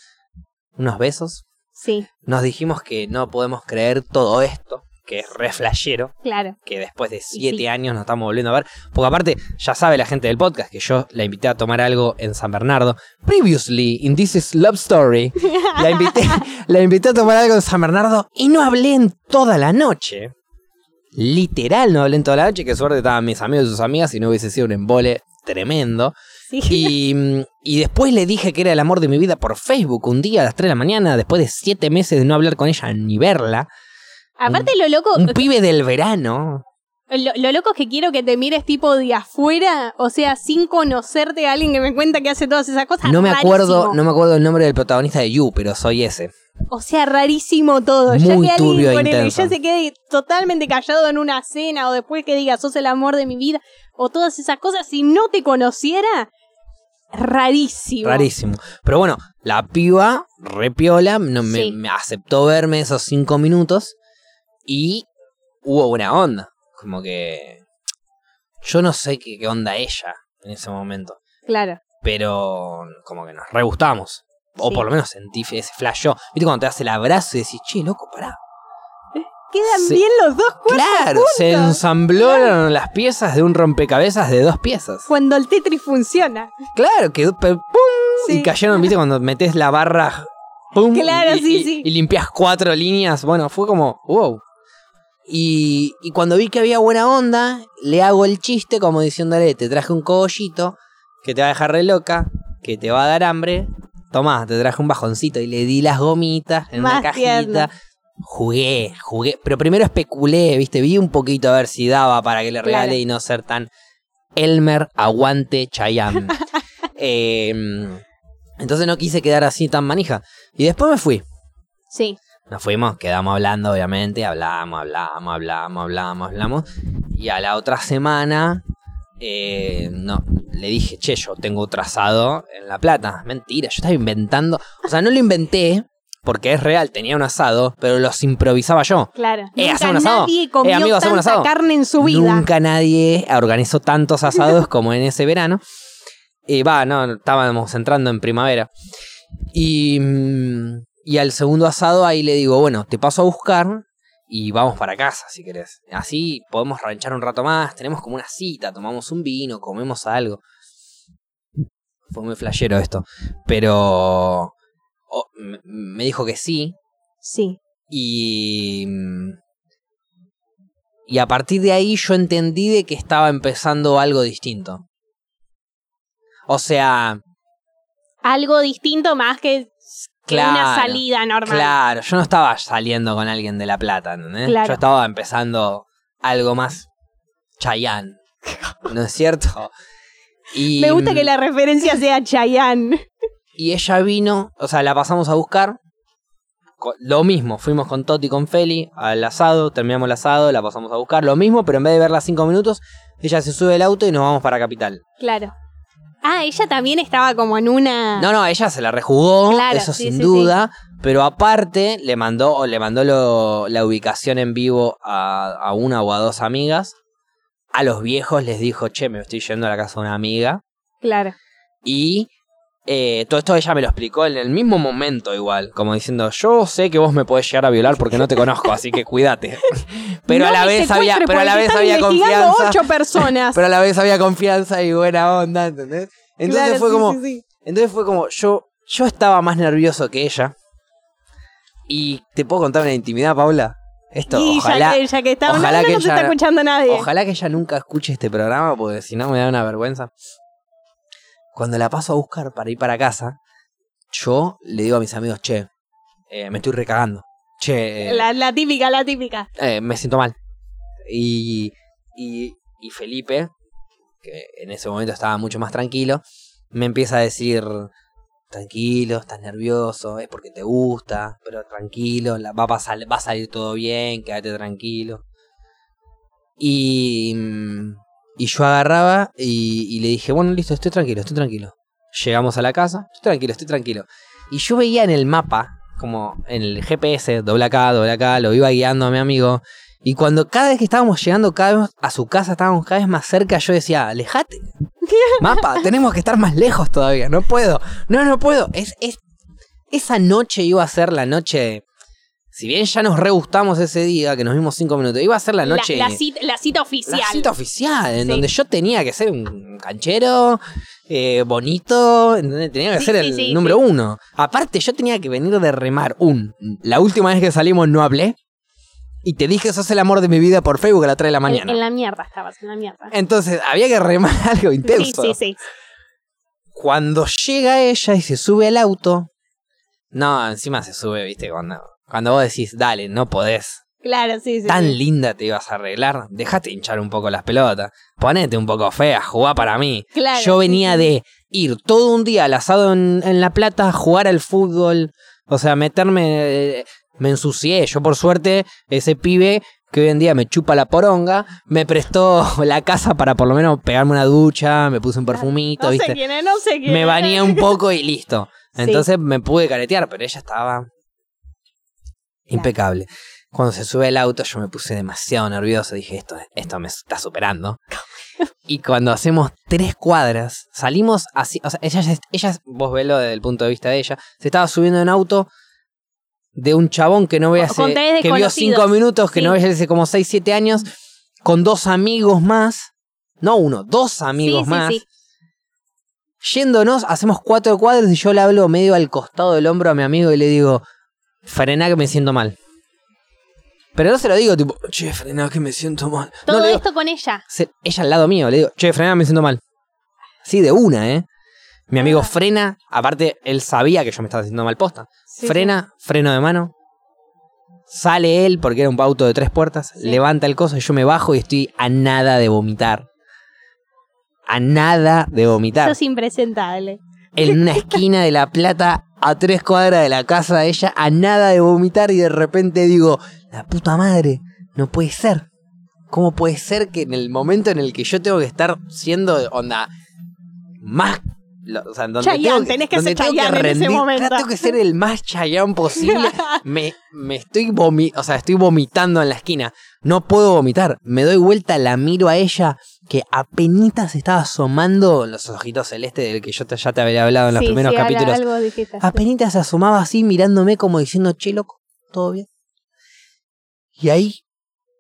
unos besos. sí, Nos dijimos que no podemos creer todo esto, que es re flashero, claro. que después de siete sí. años nos estamos volviendo a ver. Porque aparte, ya sabe la gente del podcast que yo la invité a tomar algo en San Bernardo. Previously, in This is Love Story, la invité, *laughs* la invité a tomar algo en San Bernardo y no hablé en toda la noche. Literal, no hablé en toda la noche. Que suerte estaban mis amigos y sus amigas y no hubiese sido un embole tremendo. Sí. Y, y después le dije que era el amor de mi vida por Facebook un día a las 3 de la mañana, después de 7 meses de no hablar con ella ni verla. Aparte, lo loco, Un pibe del verano. lo, lo loco es que quiero que te mires tipo de afuera, o sea, sin conocerte a alguien que me cuenta que hace todas esas cosas. No me acuerdo, no me acuerdo el nombre del protagonista de You, pero soy ese. O sea, rarísimo todo. ya Muy que turbio alguien e ya se quede totalmente callado en una cena o después que diga sos el amor de mi vida o todas esas cosas, si no te conociera, rarísimo. Rarísimo. Pero bueno, la piba, repiola, no, me, Sí. me aceptó verme esos cinco minutos y hubo buena onda. Como que. Yo no sé qué, qué onda ella en ese momento. Claro. Pero como que nos re gustamos. O Sí. por lo menos sentí ese flash yo. ¿Viste cuando te das el abrazo y decís, che, loco, pará? Quedan Sí. bien los dos cuerpos Claro, se ensamblaron las piezas de un rompecabezas de dos piezas. Cuando el Tetris funciona. Claro, quedó ¡pum! Sí. Y cayeron, viste, cuando metes la barra ¡pum! Claro, y, sí, y- sí. y limpias cuatro líneas. Bueno, fue como, wow. Y, y cuando vi que había buena onda, le hago el chiste como diciéndole, te traje un cogollito que te va a dejar re loca, que te va a dar hambre. Tomá, te traje un bajoncito y le di las gomitas en una Más cajita. tierno. Jugué, jugué, pero primero especulé, viste, vi un poquito a ver si daba para que le regale Claro. y no ser tan Elmer Aguante Chayanne. *laughs* Eh, entonces no quise quedar así tan manija. Y después me fui. Sí. Nos fuimos, quedamos hablando, obviamente. Hablamos, hablamos, hablamos, hablamos, hablamos. Y a la otra semana, eh, no, le dije, che, yo tengo otro asado en La Plata. Mentira, yo estaba inventando. O sea, no lo inventé porque es real, tenía un asado, pero los improvisaba yo. Claro. Eh, Nunca ¿hacemos un asado? nadie comió Eh, amigo, ¿hacemos un tanta asado? carne en su vida. Nunca nadie organizó tantos asados como en ese verano. Y va, no, estábamos entrando en primavera. Y, mm, y al segundo asado ahí le digo, bueno, te paso a buscar y vamos para casa si querés. Así podemos ranchar un rato más, tenemos como una cita, tomamos un vino, comemos algo. Fue muy flashero esto. Pero oh, me- me dijo que sí, Sí. y. Y a partir de ahí yo entendí de que estaba empezando algo distinto. O sea, Algo distinto más que, que una Claro, salida normal. claro, yo no estaba saliendo con alguien de La Plata. Claro. Yo estaba empezando algo más Chayán. ¿No es cierto? Y, Me gusta que la referencia sea Chayanne. Y ella vino, o sea, la pasamos a buscar. Lo mismo, fuimos con Toti y con Feli al asado, terminamos el asado, la pasamos a buscar. Lo mismo, pero en vez de verla cinco minutos, ella se sube al auto y nos vamos para Capital. Claro. Ah, ella también estaba como en una. No, no, ella se la rejugó, Claro, eso sí, sin sí, duda. Pero aparte, le mandó, le mandó lo- la ubicación en vivo a, a una o a dos amigas. A los viejos les dijo, che, me estoy yendo a la casa de una amiga. Claro. Y eh, todo esto ella me lo explicó en el mismo momento igual, como diciendo, yo sé que vos me podés llegar a violar porque no te conozco, así que cuídate. *laughs* Pero No a la vez había, pero a la vez había investigando confianza. ocho personas. *laughs* Pero a la vez había confianza y buena onda, ¿entendés? Entonces Claro, fue sí, como, sí, sí. entonces fue como, yo, yo estaba más nervioso que ella. Y te puedo contar una intimidad, Paula. Esto, y ojalá, ya que, ya que está ojalá que no ella- está escuchando nadie. ojalá que ella nunca escuche este programa, porque si no me da una vergüenza. Cuando la paso a buscar para ir para casa, yo le digo a mis amigos, che, eh, me estoy recagando. Che, eh, La, la típica, la típica. eh, me siento mal. Y, y, y Felipe, que en ese momento estaba mucho más tranquilo, me empieza a decir, tranquilo, estás nervioso, es porque te gusta, pero tranquilo, la- va, a pasar, va a salir todo bien, quédate tranquilo. Y, mm, y yo agarraba y, y le dije, bueno, listo, estoy tranquilo, estoy tranquilo. Llegamos a la casa, estoy tranquilo, estoy tranquilo. Y yo veía en el mapa, como en el GPS, doble acá, doble acá, lo iba guiando a mi amigo. Y cuando cada vez que estábamos llegando cada vez a su casa, estábamos cada vez más cerca, yo decía, alejate. *laughs* Mapa, tenemos que estar más lejos todavía, no puedo. No, no puedo. Es, es, esa noche iba a ser la noche... Si bien ya nos re gustamos ese día, que nos vimos cinco minutos, iba a ser la noche... la cita, la cita oficial. La cita oficial, en Sí. donde yo tenía que ser un canchero, eh, bonito, en donde tenía que Sí, ser sí, el sí, número sí. uno. Aparte, yo tenía que venir de remar un. La última vez que salimos no hablé. Y te dije, sos el amor de mi vida por Facebook a las 3 de la En, mañana. en la mierda estabas, en la mierda. Entonces, había que remar *laughs* algo Sí, intenso. sí, sí. Cuando llega ella y se sube al auto. No, encima se sube, viste, cuando, cuando vos decís, dale, no podés. Claro, sí, sí. tan sí. linda te ibas a arreglar. Dejate hinchar un poco las pelotas. Ponete un poco fea, jugá para mí. Claro, Yo venía sí. de ir todo un día al asado en, en La Plata, jugar al fútbol. O sea, meterme. eh, Me ensucié. Yo, por suerte, ese pibe que hoy en día me chupa la poronga, me prestó *laughs* la casa para por lo menos pegarme una ducha, me puse un perfumito, No ¿viste? sé quién es, no sé quién me bañé un poco y listo. *laughs* Sí. Entonces me pude caretear, pero ella estaba impecable. Cuando se sube el auto yo me puse demasiado nervioso, dije esto, esto me está superando. *laughs* y cuando hacemos tres cuadras, salimos así, o sea, ella, ella, vos velo desde el punto de vista de ella, se estaba subiendo en auto de un chabón que no ve hace, Con tres que vio cinco minutos, que Sí. no ve hace como seis, siete años, con dos amigos más, no uno, dos amigos sí, más. sí. Yéndonos, hacemos cuatro cuadros y yo le hablo medio al costado del hombro a mi amigo y le digo, frená que me siento mal. Pero no se lo digo tipo, che, frená que me siento mal. Todo no, le digo, esto con ella. se- ella al lado mío, le digo, che, frená, me siento mal. Sí, de una, ¿eh? Mi amigo frena, aparte él sabía que yo me estaba haciendo mal posta. Sí, frena, freno de mano. Sale él porque era un auto de tres puertas, Sí. levanta el coso y yo me bajo y estoy a nada de vomitar. A nada de vomitar Sos impresentable. en una esquina de La Plata, a tres cuadras de la casa de ella, a nada de vomitar y de repente digo, la puta madre, no puede ser. ¿Cómo puede ser que en el momento en el que yo tengo que estar siendo, onda, más... o sea, donde Chayanne, tengo tenés que donde ser tengo en ese momento. Tengo que ser el más chayán posible. *laughs* me, me estoy vomi o sea, estoy vomitando en la esquina. No puedo vomitar. Me doy vuelta, la miro a ella que apenas estaba asomando los ojitos celestes del que yo te- ya te había hablado en los Sí, primeros sí, capítulos. algo dijiste. Apenas se asomaba así mirándome como diciendo, che, loco, ¿todo bien? Y ahí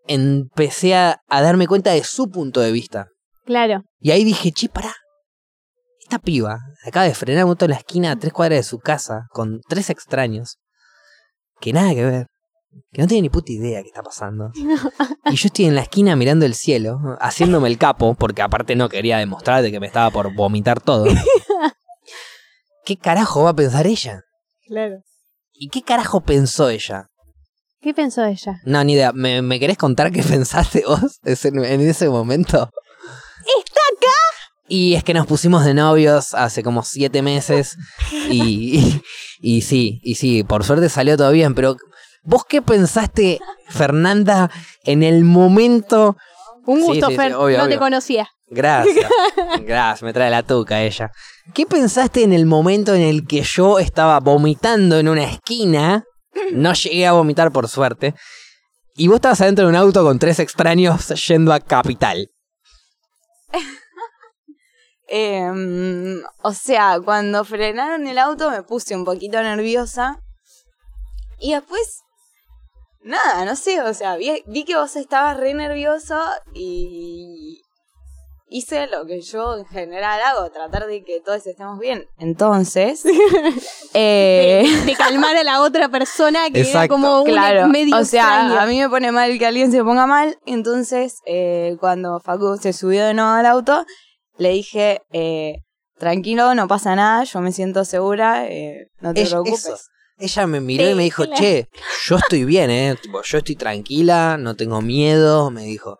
empecé a, a darme cuenta de su punto de vista. Claro. Y ahí dije, che, pará. Esta piba acaba de frenar un auto en la esquina a tres cuadras de su casa con tres extraños. Que nada que ver. Que no tiene ni puta idea qué está pasando. *laughs* Y yo estoy en la esquina mirando el cielo, haciéndome el capo, porque aparte no quería demostrar de que me estaba por vomitar todo. *laughs* ¿Qué carajo va a pensar ella? Claro. ¿Y qué carajo pensó ella? ¿Qué pensó ella? No, ni idea. ¿Me, me querés contar qué *laughs* pensaste vos en ese momento? ¡Está acá! Y es que nos pusimos de novios hace como siete meses. Y, y, y sí, y sí, por suerte salió todo bien. Pero, ¿vos qué pensaste, Fernanda, en el momento? Un gusto, sí, sí, Fer. obvio, no te conocía. Gracias. *laughs* Gracias, me trae la tuca ella. ¿Qué pensaste en el momento en el que yo estaba vomitando en una esquina? No llegué a vomitar por suerte. Y vos estabas adentro de un auto con tres extraños yendo a Capital. *laughs* Em, o sea, cuando frenaron el auto me puse un poquito nerviosa. Y después, nada, no sé, o sea, vi, vi que vos estabas re nervioso y. hice lo que yo en general hago, tratar de que todos estemos bien. Entonces, *laughs* eh, de, de calmar a la otra persona que era Exacto. como un claro, medio o sea, extraño. a mí me pone mal que alguien se ponga mal. Entonces, eh, cuando Facu se subió de nuevo al auto, le dije, eh, tranquilo, no pasa nada, yo me siento segura, eh, no te preocupes. eso. Ella me miró y me dijo, Claro. che, yo estoy bien, ¿eh? Tipo, yo estoy tranquila, no tengo miedo, me dijo.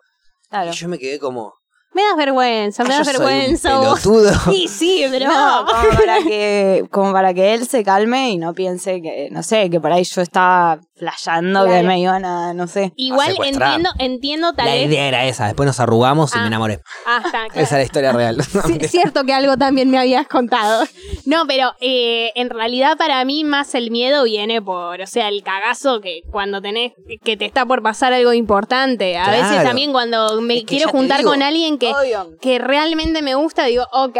Claro. Y yo me quedé como, Me das vergüenza, me "Ah, das yo soy un vergüenza vos. pelotudo. *laughs* Sí, sí, pero. No, como para *laughs* que, como para que él se calme y no piense que, no sé, que por ahí yo estaba flasheando que Claro. me iban a, no sé. Igual entiendo, entiendo tal La vez. idea era esa, después nos arrugamos y Ah. me enamoré. Ah, está, claro. Esa es la historia real. Sí, *laughs* cierto que algo también me habías contado. No, pero eh, en realidad para mí más el miedo viene por, o sea, el cagazo que cuando tenés, que te está por pasar algo importante. A veces también cuando me Es que quiero juntar con alguien que, Obvio. que realmente me gusta, digo, ok.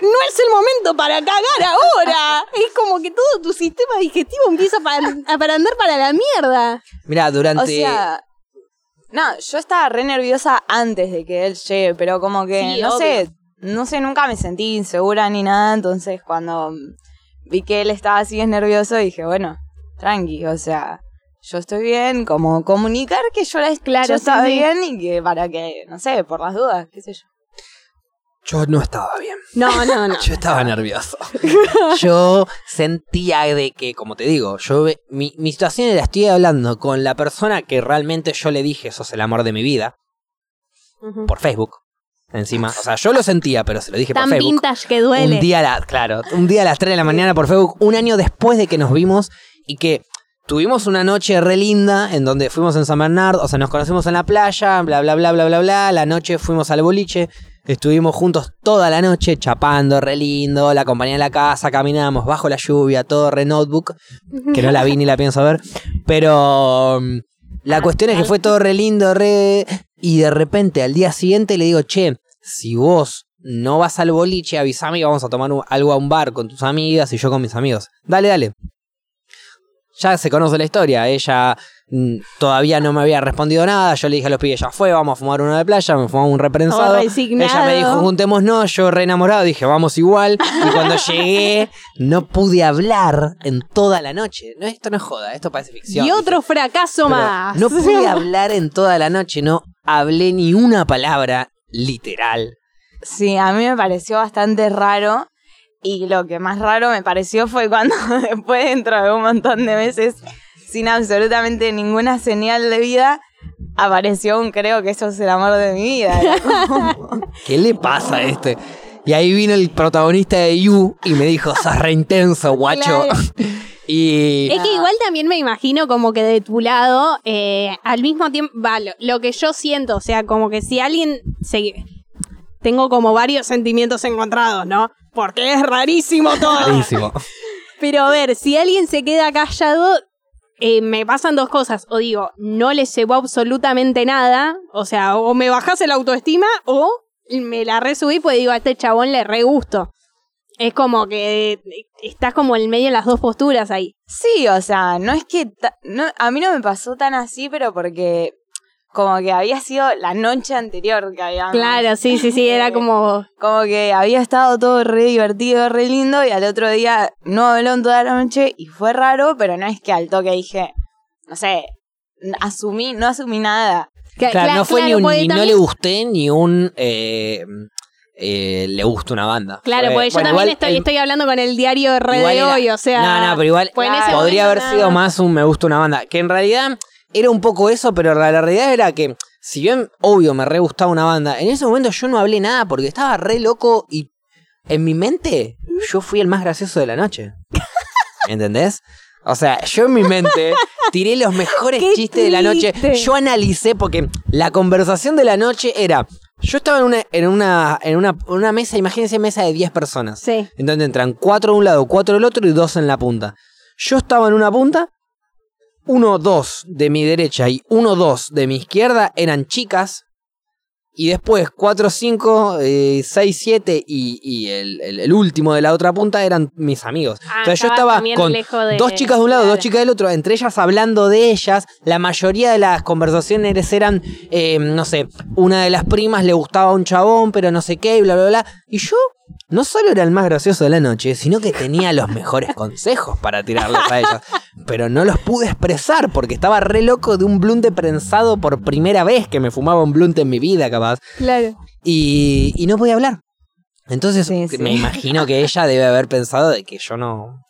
No es el momento para cagar ahora. Es como que todo tu sistema digestivo empieza para, a para andar para la mierda. Mira, durante... O sea, no, yo estaba re nerviosa antes de que él llegue, pero como que, Sí, no obvio. sé, no sé, nunca me sentí insegura ni nada, entonces cuando vi que él estaba así es nervioso, dije, bueno, tranqui, o sea, yo estoy bien, como comunicar que yo, la, Claro, yo sí, estaba sí. bien y que para que, no sé, por las dudas, qué sé yo. Yo no estaba bien. No, no, no. *laughs* Yo estaba nervioso. *laughs* Yo sentía de que, como te digo, yo mi, mi situación era estoy hablando con la persona que realmente yo le dije sos el amor de mi vida por Facebook. Encima, o sea, yo lo sentía, pero se lo dije por Tan Facebook. vintage que duele. Un día a la, claro, un día a las 3 de la mañana por Facebook, un año después de que nos vimos y que tuvimos una noche re linda en donde fuimos en San Bernardo, o sea, nos conocimos en la playa, bla bla bla bla bla bla, la noche fuimos al boliche, estuvimos juntos toda la noche chapando, re lindo, la compañía en la casa, caminamos bajo la lluvia, todo re notebook, que no la vi ni la pienso ver, pero mm, la cuestión es que fue todo re lindo, re y de repente al día siguiente le digo, "Che, si vos no vas al boliche, avísame y vamos a tomar algo a un bar con tus amigas y yo con mis amigos. Dale, dale. Ya se conoce la historia. Ella mm, todavía no me había respondido nada. Yo le dije a los pibes, ya fue, vamos a fumar uno de playa. Me fumamos un reprensado. Resignado. Ella me dijo, juntémonos. Yo re enamorado dije, vamos igual. Y cuando *laughs* llegué, no pude hablar en toda la noche. No, esto no es joda, esto parece ficción. Y otro fracaso Pero más. No pude *laughs* hablar en toda la noche, no hablé ni una palabra literal. Sí, a mí me pareció bastante raro. Y lo que más raro me pareció fue cuando *laughs* después, dentro de un montón de meses, sin absolutamente ninguna señal de vida, apareció un creo que eso es el amor de mi vida. *laughs* ¿Qué le pasa a este? Y ahí vino el protagonista de You y me dijo, sos re intenso, guacho. Claro. *laughs* y Es que igual también me imagino como que de tu lado, eh, al mismo tiempo, va, lo, lo que yo siento, o sea, como que si alguien se... Tengo como varios sentimientos encontrados, ¿no? Porque es rarísimo todo. rarísimo. *laughs* Pero a ver, si alguien se queda callado, eh, me pasan dos cosas. O digo, no le cebó absolutamente nada. O sea, o me bajás el autoestima o me la resubí pues digo, a este chabón le re gusto. Es como que estás como en medio de las dos posturas ahí. Sí, o sea, no es que... No, a mí no me pasó tan así, pero porque como que había sido la noche anterior que habíamos... Claro, sí, sí, sí, era como... *laughs* Como que había estado todo re divertido, re lindo, y al otro día no habló en toda la noche y fue raro, pero no es que al toque dije, no sé, asumí, no asumí nada. Claro, cla- no fue claro, ni un ni no le gusté ni un eh, eh, le gusta una banda. Claro, porque yo bueno, también igual estoy, el- estoy hablando con el diario Red de hoy, o sea... No, no, pero igual pues podría haber nada sido más un me gusta una banda. Que en realidad era un poco eso, pero la, la realidad era que, si bien obvio me re gustaba una banda, en ese momento yo no hablé nada porque estaba re loco y en mi mente yo fui el más gracioso de la noche. *laughs* ¿Entendés? O sea, yo en mi mente tiré los mejores chistes de la noche. Yo analicé porque la conversación de la noche era. Yo estaba en una, en una, en una, una mesa, imagínense mesa de 10 personas. Sí. En donde entran cuatro de un lado, cuatro del otro y dos en la punta. Yo estaba en una punta, uno, dos de mi derecha y uno, dos de mi izquierda eran chicas. Y después 4, 5, 6, 7 y, y el, el- el último de la otra punta eran mis amigos. Ah, Entonces yo estaba con de- dos chicas de un lado, dos chicas del otro, entre ellas hablando de ellas. La mayoría de las conversaciones eran, eh, no sé, una de las primas le gustaba a un chabón, pero no sé qué, y bla, bla, bla. Y yo no solo era el más gracioso de la noche, sino que tenía los mejores consejos para tirarles a ellas. Pero no los pude expresar porque estaba re loco de un blunte prensado por primera vez que me fumaba un blunte en mi vida, capaz. Claro. Y, y no podía hablar. Entonces Sí, sí. me imagino que ella debe haber pensado de que yo no...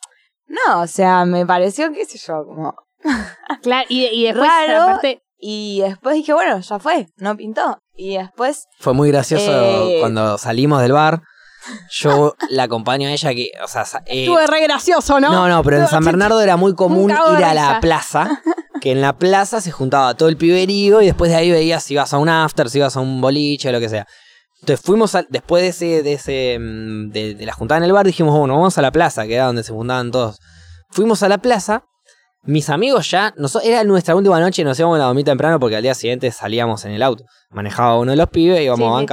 No, o sea, me pareció, qué sé yo, como... *laughs* Claro, y, y después, Raro. aparte, Y después dije, bueno, ya fue, no pintó. Y después, Fue muy gracioso Eh. cuando salimos del bar. Yo la acompaño a ella que, o sea, eh, estuve re gracioso, ¿no? no, no, pero en San Bernardo era muy común ir a la plaza, *laughs* que en la plaza se juntaba todo el piberío y después de ahí veías si ibas a un after, si ibas a un boliche o lo que sea. Entonces fuimos, a- después de ese, de ese, mm, de, de la juntada en el bar, dijimos, bueno, vamos a la plaza, que era donde se juntaban todos. Fuimos a la plaza, mis amigos ya, noso- era nuestra última noche, nos íbamos a dormir temprano porque al día siguiente salíamos en el auto. Manejaba uno de los pibes y íbamos Sí, a sí.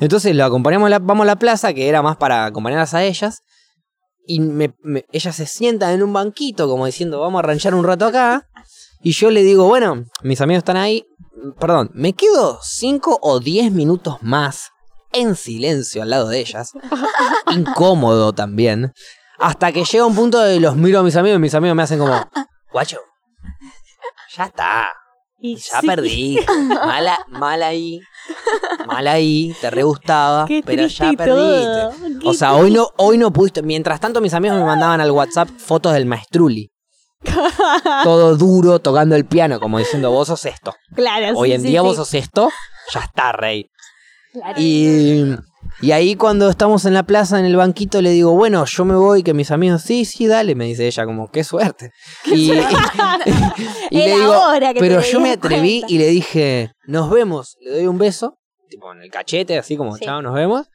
Entonces lo acompañamos, a la- vamos a la plaza, que era más para acompañarlas a ellas. Y me, me- ellas se sientan en un banquito, como diciendo, vamos a ranchar un rato acá. Y yo le digo, bueno, mis amigos están ahí. Perdón, me quedo 5 o 10 minutos más en silencio al lado de ellas. *laughs* Incómodo también. Hasta que llega un punto de los miro a mis amigos y mis amigos me hacen como, guacho, ya está. Y Ya sí, perdí. Mala, mal ahí. Mal ahí. Te re gustaba. Qué pero ya perdiste. todo. O sea, hoy no, hoy no pudiste. Mientras tanto, mis amigos me mandaban al WhatsApp fotos del maestruli. *laughs* Todo duro, tocando el piano, como diciendo, vos sos esto. Claro, Hoy sí, en sí, día sí. vos sos esto. Ya está, rey. Claro. Y, y ahí cuando estamos en la plaza, en el banquito, le digo, bueno, yo me voy, que mis amigos, sí, sí, dale, me dice ella, como, qué suerte. Y, *laughs* y le digo, pero yo me atreví cuenta". y le dije, nos vemos, le doy un beso, tipo en el cachete, así como, Sí. chao, nos vemos.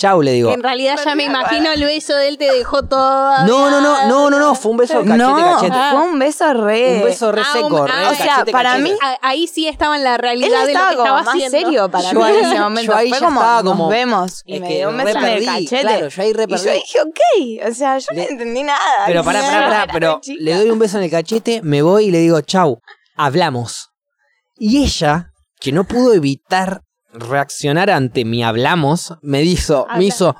Chau, le digo. En realidad ya me imagino el beso de él te dejó todo. No, no, no, no, no, no, fue un beso cachete, no, cachete. fue un beso re... Un beso re Ah, seco, un- re ah, o sea, cachete, para cachete. mí- Ahí sí estaba en la Él realidad de lo estaba que estaba más haciendo. serio para Yo mí en ahí- ese momento. yo ahí Fue ya como, estaba nos como- vemos. Y me dio un beso en el perdí, cachete. Claro, yo ahí re y yo perdí. dije, ok. O sea, yo Le- no entendí nada. Pero pará, pará, pará, pero le doy un beso en el cachete, me voy y le digo, chau, hablamos. Y ella, que no pudo evitar reaccionar ante mi hablamos, me hizo, me *laughs* hizo,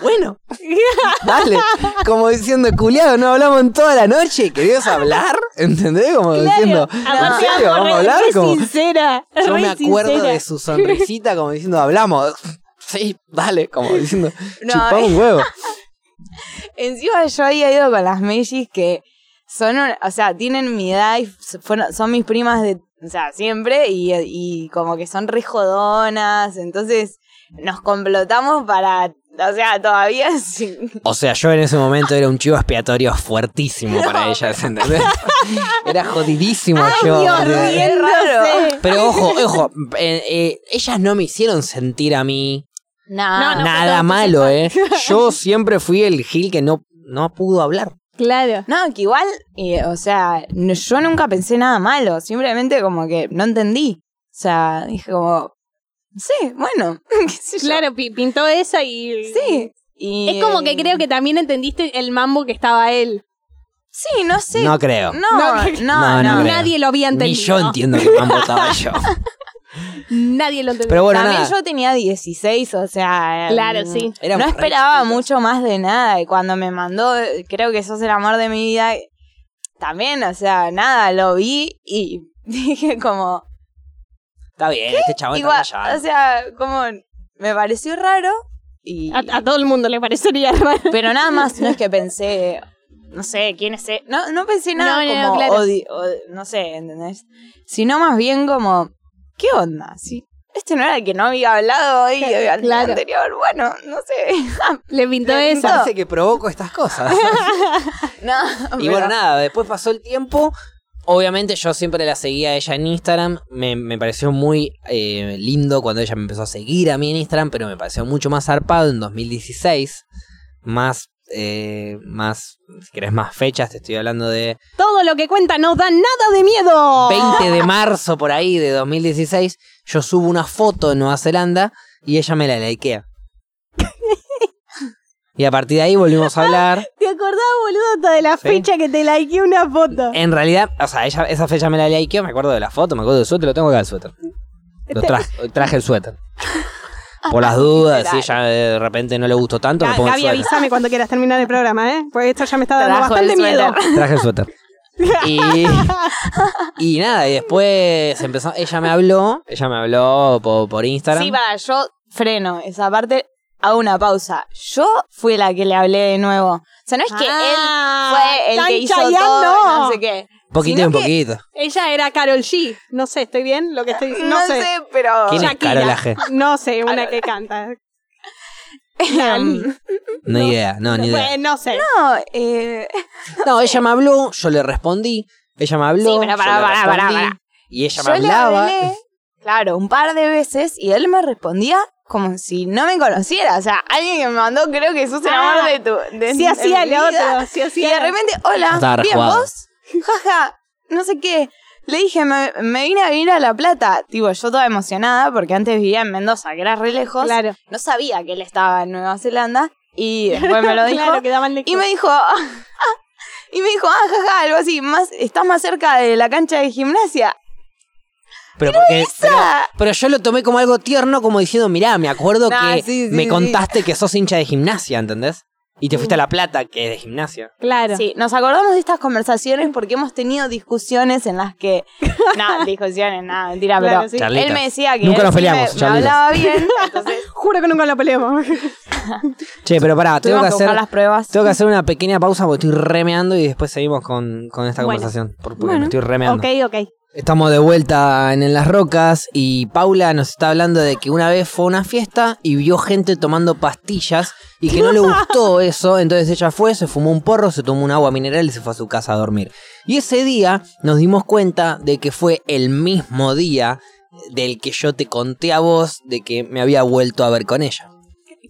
bueno, *laughs* dale, como diciendo, culiado, no hablamos en toda la noche, ¿querías hablar? ¿Entendés? Como diciendo, ¿en serio? ¿Vamos a hablar? Como, sincera. *laughs* yo me acuerdo sincera. de su sonrisita como diciendo, hablamos. Sí, dale, como diciendo, No, chupá un huevo. Encima yo había ido con las Mellis que son, o sea, tienen mi edad y fueron, son mis primas de, o sea, siempre y, y como que son re jodonas, entonces nos complotamos para, o sea, todavía *laughs* sin- O sea, yo en ese momento era un chivo expiatorio fuertísimo para ellas, ¿entendés? *laughs* Era jodidísimo yo. Dios, riéndose. Pero ojo, ojo, eh, eh, ellas no me hicieron sentir a mí Nah, No, no. nada malo, ¿eh? Yo siempre fui el Gil que no, no pudo hablar. Claro. No, que igual, eh, o sea, no- yo nunca pensé nada malo, simplemente como que no entendí. O sea, dije como, sí, bueno, *laughs* qué sé yo. Claro, pi- pintó esa y. Sí. Y, Es como que creo que también entendiste el mambo que estaba él. Sí, no sé. No creo. No, no, No, no. no, no creo. Nadie lo había Ni entendido. yo entiendo que mambo estaba yo. *laughs* Nadie lo entendió. Pero bueno, También nada. yo tenía 16, o sea. Claro, mm, sí. No esperaba chiquitos. mucho más de nada. Y cuando me mandó, creo que sos el amor de mi vida, también, o sea, nada, lo vi y *laughs* dije como. Está bien, este chabón Igual, está callado. o sea, como. Me pareció raro. Y, A, a todo el mundo le parecería raro. *laughs* pero nada más, no es que pensé. No sé, quién es. e- No, no pensé nada No, no, no, como. claro. o- no sé, ¿entendés? Sino más bien como. ¿Qué onda? Sí. Este no era el que no había hablado hoy, el Claro. anterior. Bueno, no sé. *laughs* Le pintó Le eso. Parece que provoco estas cosas. *laughs* no, Y pero- bueno, nada, después pasó el tiempo. Obviamente yo siempre la seguía a ella en Instagram. Me, me pareció muy eh, lindo cuando ella me empezó a seguir a mí en Instagram, pero me pareció mucho más zarpado en 2016. Más eh, más, si querés más fechas, te estoy hablando de Todo lo que cuenta no da nada de miedo. 20 de *laughs* marzo por ahí de 2016, yo subo una foto en Nueva Zelanda y ella me la likea. Y a partir de ahí volvimos a hablar. *laughs* ¿Te acordás, boludo, de la Sí. fecha que te likeé una foto? En realidad, o sea, ella, esa fecha me la likeó, me acuerdo de la foto, me acuerdo del suéter, lo tengo acá el suéter. Lo traje, traje el suéter. *laughs* Por las *laughs* dudas, si ella de repente no le gustó tanto, me Ga- pongo Gaby, avísame cuando quieras terminar el programa, ¿eh? Porque esto ya me está dando Trajo bastante el miedo. *laughs* Traje el suéter. Y, *laughs* y nada, y después empezó, ella me habló, ella me habló por, por Instagram. Sí, para, yo freno esa parte, hago una pausa. Yo fui la que le hablé de nuevo. O sea, no es que Ah, él fue el que hizo todo, no. no sé qué. Poquito que- poquito. Ella era Carol G. No sé, ¿estoy bien? Lo que estoy diciendo. No, No, sé, sé. pero... ¿Quién es Shakira. Carola G? No sé, una que canta. *laughs* Em, No idea, no, ni idea. Bueno, no sé. no, eh, No, ella me habló, yo le respondí. Ella me habló. Sí, pero yo pará, le pará, pará, respondí, pará. Y ella yo me le hablaba. hablé, claro, un par de veces y él me respondía como si no me conociera. O sea, alguien que me mandó, creo que sos el Ah, amor de tu... De, Si de hacía mi lo vida. otro, Y hacía. de repente, hola, Estaba bien, rejugado. vos, jaja, no sé qué. Le dije, me, me vine a vivir a La Plata. Tipo, yo toda emocionada porque antes vivía en Mendoza, que era re lejos. Claro. No sabía que él estaba en Nueva Zelanda. Y *laughs* después me lo dijo. claro, quedaban lejos. y me dijo, *laughs* y me dijo, ah, jaja, algo así, más, estás más cerca de la cancha de gimnasia. Pero, porque, pero, pero yo lo tomé como algo tierno, como diciendo, mirá, me acuerdo Nah, que sí, sí, me sí. contaste que sos hincha de gimnasia, ¿entendés? Y te fuiste a La Plata, que es de gimnasia. Claro. Sí, nos acordamos de estas conversaciones porque hemos tenido discusiones en las que. *laughs* No, discusiones, nada, mentira, Claro, pero. sí. Él me decía que. Nunca él nos me- peleamos, me, hablaba bien, *laughs* entonces. Juro que nunca lo peleemos. *laughs* Che, pero pará, tengo que que hacer... las pruebas. Tengo que hacer una pequeña pausa porque estoy remeando y después seguimos con, con esta Bueno. conversación. por- Porque Bueno. me estoy remeando. ok, ok. Estamos de vuelta en, En las Rocas y Paula nos está hablando de que una vez fue a una fiesta y vio gente tomando pastillas y que no le *laughs* gustó eso, entonces ella fue, se fumó un porro, se tomó un agua mineral y se fue a su casa a dormir. Y ese día nos dimos cuenta de que fue el mismo día del que yo te conté a vos de que me había vuelto a ver con ella.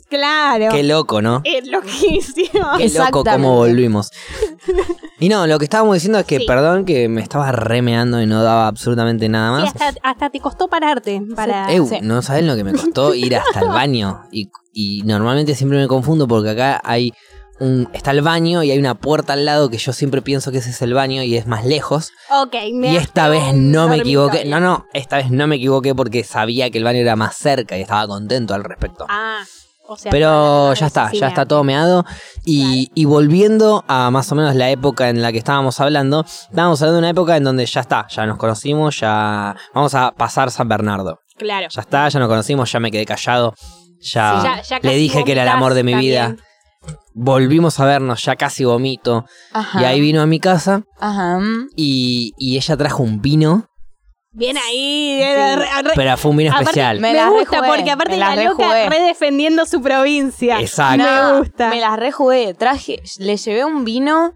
Claro. Qué loco, ¿no? Es loquísimo. Qué loco cómo volvimos. *laughs* Y no, lo que estábamos diciendo es que, Sí. perdón, que me estaba remeando y no daba absolutamente nada Sí, más. hasta, hasta te costó pararte para. Sí. no saben lo que me costó *laughs* ir hasta el baño. Y, y normalmente siempre me confundo porque acá hay un. está el baño y hay una puerta al lado que yo siempre pienso que ese es el baño y es más lejos. Ok, me y esta vez no me equivoqué. No, no, esta vez no me equivoqué porque sabía que el baño era más cerca y estaba contento al respecto. Ah, o sea. Pero ya está, ya está todo meado. Y, y volviendo a más o menos la época en la que estábamos hablando, estábamos hablando de una época en donde ya está, ya nos conocimos, ya vamos a pasar San Bernardo. Claro. Ya está, ya nos conocimos, ya me quedé callado, ya, Sí, ya- ya le dije que era el amor de mi vida. Volvimos a vernos, ya casi vomito. Ajá. Y ahí vino a mi casa Ajá. y, y ella trajo un vino, Bien ahí. eh, re- re- pero fue un vino aparte, especial. Me, Me la gusta rejugué, porque aparte la loca rejugué. redefendiendo su provincia. Exacto. Me gusta. Me las rejugué. Traje, le llevé un vino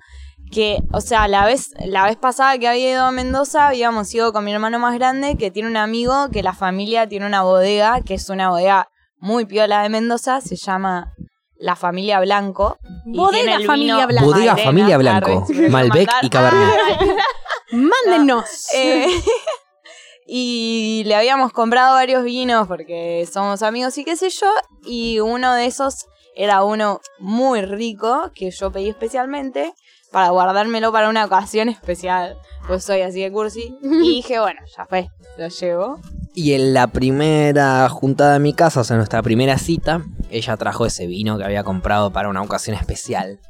que, o sea, la vez, la vez pasada que había ido a Mendoza, habíamos ido con mi hermano más grande, que tiene un amigo que la familia tiene una bodega, que es una bodega muy piola de Mendoza, se llama La Familia Blanco. y Bodega tiene el Familia vino Blanco. Bodega Malena, Familia Blanco, Malbec y Cabernet. *laughs* Mándenos. Eh, y le habíamos comprado varios vinos porque somos amigos y qué sé yo. Y uno de esos era uno muy rico que yo pedí especialmente para guardármelo para una ocasión especial. Pues soy así de cursi. Y *laughs* dije, bueno, ya fue, lo llevo. Y en la primera juntada de mi casa, o sea, nuestra primera cita, ella trajo ese vino que había comprado para una ocasión especial.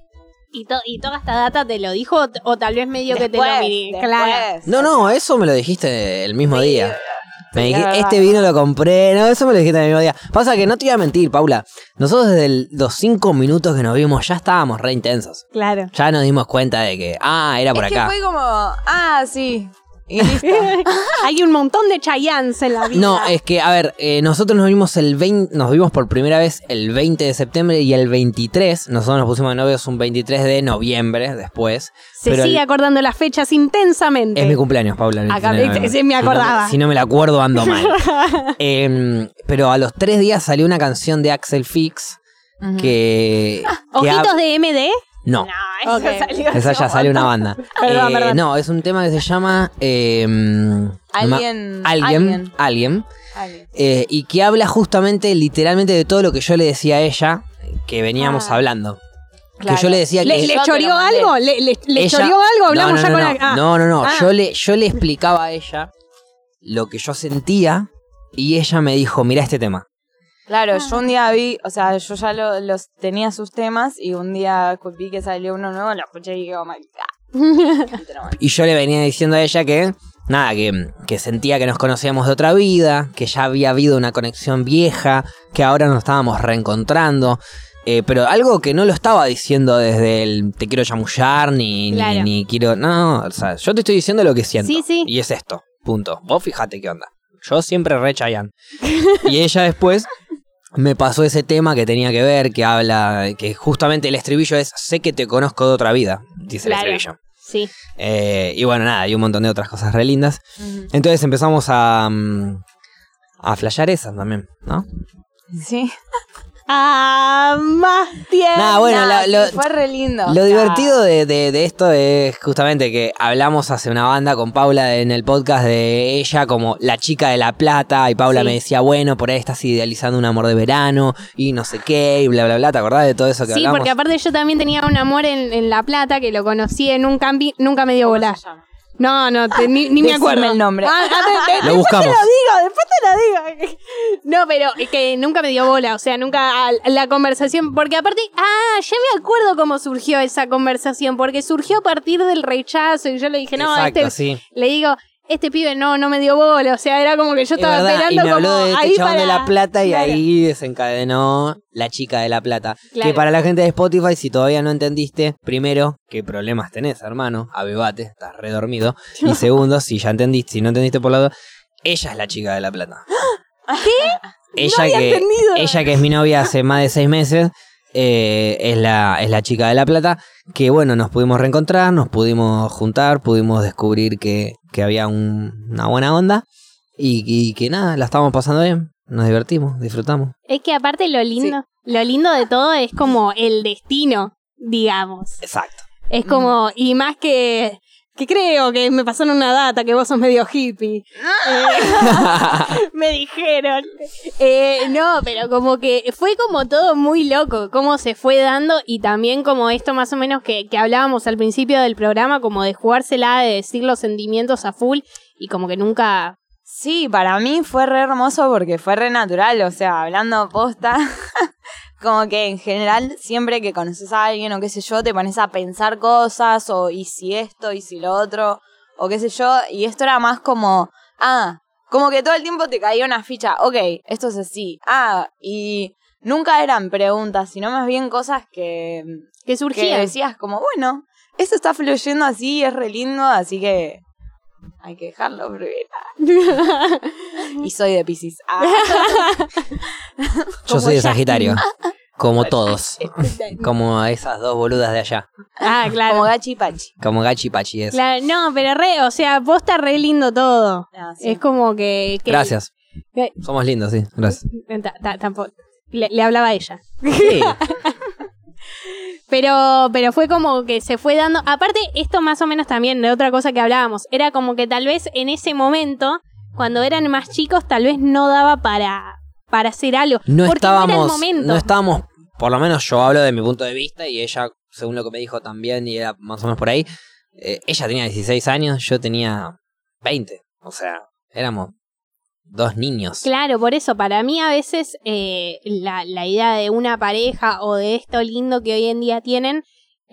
¿Y, to- y toda esta data te lo dijo o, tal vez medio que te lo miré? Claro. No, no, eso me lo dijiste el mismo Sí, día. Me dijiste, verdad. este vino lo compré. No, eso me lo dijiste el mismo día. Pasa que no te iba a mentir, Paula. Nosotros desde el- los cinco minutos que nos vimos ya estábamos re intensos. Claro. Ya nos dimos cuenta de que, ah, era por es acá. que fue como, ah, sí. Y listo. *laughs* Hay un montón de Chayans en la vida. No, es que, a ver, eh, nosotros nos vimos el 20, nos vimos por primera vez el 20 de septiembre y el 23, nosotros nos pusimos de novios un 23 de noviembre después. Se pero sigue el- acordando las fechas intensamente. Es mi cumpleaños, Paula. Acá, 29 de noviembre. ese me Si no- acordaba. Si no, me la acuerdo, ando mal. *laughs* Em, pero a los tres días salió una canción de Axel Fix que... ¿Ojitos de MD? No, eso salió. esa ya sale una banda. *laughs* Perdón, Eh, perdón. No, es un tema que se llama... eh, ma- Alguien. alguien, alguien, Alguien. eh, y que habla justamente, literalmente, de todo lo que yo le decía a ella, que veníamos Ah. hablando. Claro. Que yo le decía ¿Le, que... le choreó mandé. algo? ¿Le, le, le ella- choreó algo? Hablamos no, no, ya no, con no, la... ah. no, no, no. Ah. Yo, le, yo le explicaba a ella lo que yo sentía y ella me dijo, mira este tema. Claro, yo un día vi, o sea, yo ya lo- los tenía sus temas y un día vi que salió uno nuevo, lo escuché y dije, oh my god. *laughs* Y yo le venía diciendo a ella que, nada, que, que sentía que nos conocíamos de otra vida, que ya había habido una conexión vieja, que ahora nos estábamos reencontrando. eh, pero algo que no lo estaba diciendo desde el te quiero chamullar, ni, ni- Claro. ni, quiero. No, no, o sea, yo te estoy diciendo lo que siento. Sí, sí. Y es esto, punto. Vos fíjate qué onda. Yo siempre re Chayanne. y ella después me pasó ese tema que tenía que ver, que habla, que justamente el estribillo es sé que te conozco de otra vida, dice Claro. el estribillo. Sí. Eh, y bueno, nada, hay un montón de otras cosas re lindas. Entonces empezamos a, mm, a flashear esas también, ¿no? Sí. Ah, más tiempo. Nada, bueno, Nah, la- sí, lo, fue re lindo. lo divertido de, de- de esto es justamente que hablamos hace una banda con Paula en el podcast de ella como la chica de la plata y Paula Sí. me decía, bueno, por ahí estás idealizando un amor de verano y no sé qué y bla, bla, bla. ¿Te acordás de todo eso que Sí, hablamos? porque aparte yo también tenía un amor en, en La Plata que lo conocí en un camping, nunca me dio ¿cómo bola. se llama? No, no, te- ni, ni me acuerdo. el nombre. Ah, ah, te- te- Lo después buscamos. te lo digo, después te lo digo. No, pero es que nunca me dio bola, o sea, nunca a- la conversación, porque aparte, ah, ya me acuerdo cómo surgió esa conversación, porque surgió a partir del rechazo y yo le dije, no, Exacto, este, sí. le digo, este pibe no, no me dio bola, o sea, era como que yo Es estaba verdad, esperando y me habló como de ahí este chabón de para- La Plata y Claro. ahí desencadenó la chica de La Plata. Claro. Que para la gente de Spotify, si todavía no entendiste, primero, ¿qué problemas tenés, hermano? Avivate, estás redormido. *laughs* Y segundo, si ya entendiste, si no entendiste por lado, ella es la chica de La Plata. ¿Qué? Ella había que, entendido. ella que es mi novia hace más de seis meses, eh, es, la, es la chica de La Plata, que bueno, nos pudimos reencontrar, nos pudimos juntar, pudimos descubrir que, que había un- una buena onda y, y que nada, la estábamos pasando bien, nos divertimos, disfrutamos. Es que aparte lo lindo, lo lindo de todo es como el destino, digamos. Exacto. Es como, y más que, que creo que me pasaron una data que vos sos medio hippie. Eh, *laughs* me dijeron. Eh, no, pero como que fue como todo muy loco, cómo se fue dando y también como esto más o menos que, que hablábamos al principio del programa, como de jugársela, de decir los sentimientos a full y como que nunca... Sí, para mí fue re hermoso porque fue re natural, o sea, hablando posta, como que en general siempre que conoces a alguien o qué sé yo, te pones a pensar cosas o y si esto y si lo otro o qué sé yo, y esto era más como, ah, como que todo el tiempo te caía una ficha, ok, esto es así, ah, y nunca eran preguntas, sino más bien cosas que, que que surgía. decías como, bueno, esto está fluyendo así, es re lindo, así que hay que dejarlo fluir. *laughs* Y soy de Pisces. Ah. Yo soy de. Sagitario, como todos, como esas dos boludas de allá, ah, claro. Como Gachi Pachi. como Gachi Pachi es. Claro, no, pero re, o sea, vos está re lindo todo. Ah, sí. Es como que... que- Gracias, que- somos lindos, sí, gracias. tampoco. Le hablaba a ella. Sí, *laughs* Pero, pero fue como que se fue dando. Aparte, esto más o menos también de otra cosa que hablábamos. Era como que tal vez en ese momento, cuando eran más chicos, tal vez no daba para, para hacer algo. no porque no era el estábamos, momento. no estábamos, por lo menos yo hablo de mi punto de vista y ella, según lo que me dijo también, y era más o menos por ahí, eh, ella tenía 16 años, yo tenía 20, o sea, éramos dos niños. Claro, por eso, para mí a veces eh, la, la idea de una pareja o de esto lindo que hoy en día tienen,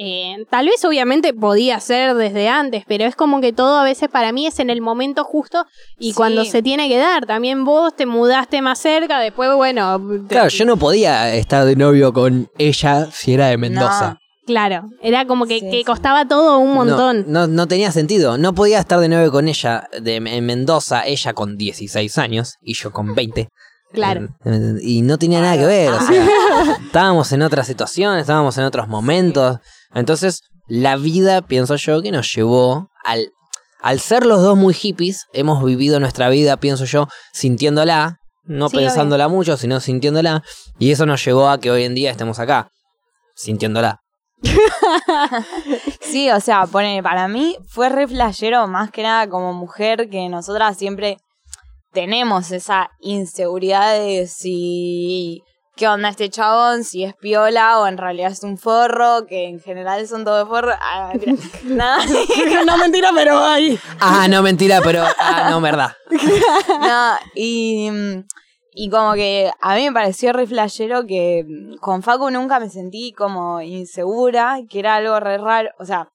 eh, tal vez obviamente podía ser desde antes, pero es como que todo a veces para mí es en el momento justo y Sí. cuando se tiene que dar. También vos te mudaste más cerca, después, bueno. te- Claro, yo no podía estar de novio con ella si era de Mendoza. Claro, era como que, Sí, que sí. costaba todo un montón. No, no, no tenía sentido. No podía estar de novio con ella de, en Mendoza, ella con 16 años y yo con 20. *laughs* Claro. Eh, Y no tenía nada que ver. O sea, *laughs* estábamos en otra situación, estábamos en otros momentos. Entonces, la vida, pienso yo, que nos llevó al. Al ser los dos muy hippies, hemos vivido nuestra vida, pienso yo, sintiéndola. no Sí, pensándola mucho, sino sintiéndola. Y eso nos llevó a que hoy en día estemos acá, sintiéndola. *laughs* Sí, o sea, pone, para mí fue re flashero, más que nada como mujer, que nosotras siempre tenemos esa inseguridad de si qué onda este chabón, si es piola o en realidad es un forro, que en general son todos forros. Ah, mentira. *laughs* Nada. *laughs* no, mentira, pero ahí. Ah, no, mentira, pero. Ah, no, verdad. No, y, mm, y como que a mí me pareció re flashero que mm, con Facu nunca me sentí como insegura, que era algo re raro. O sea,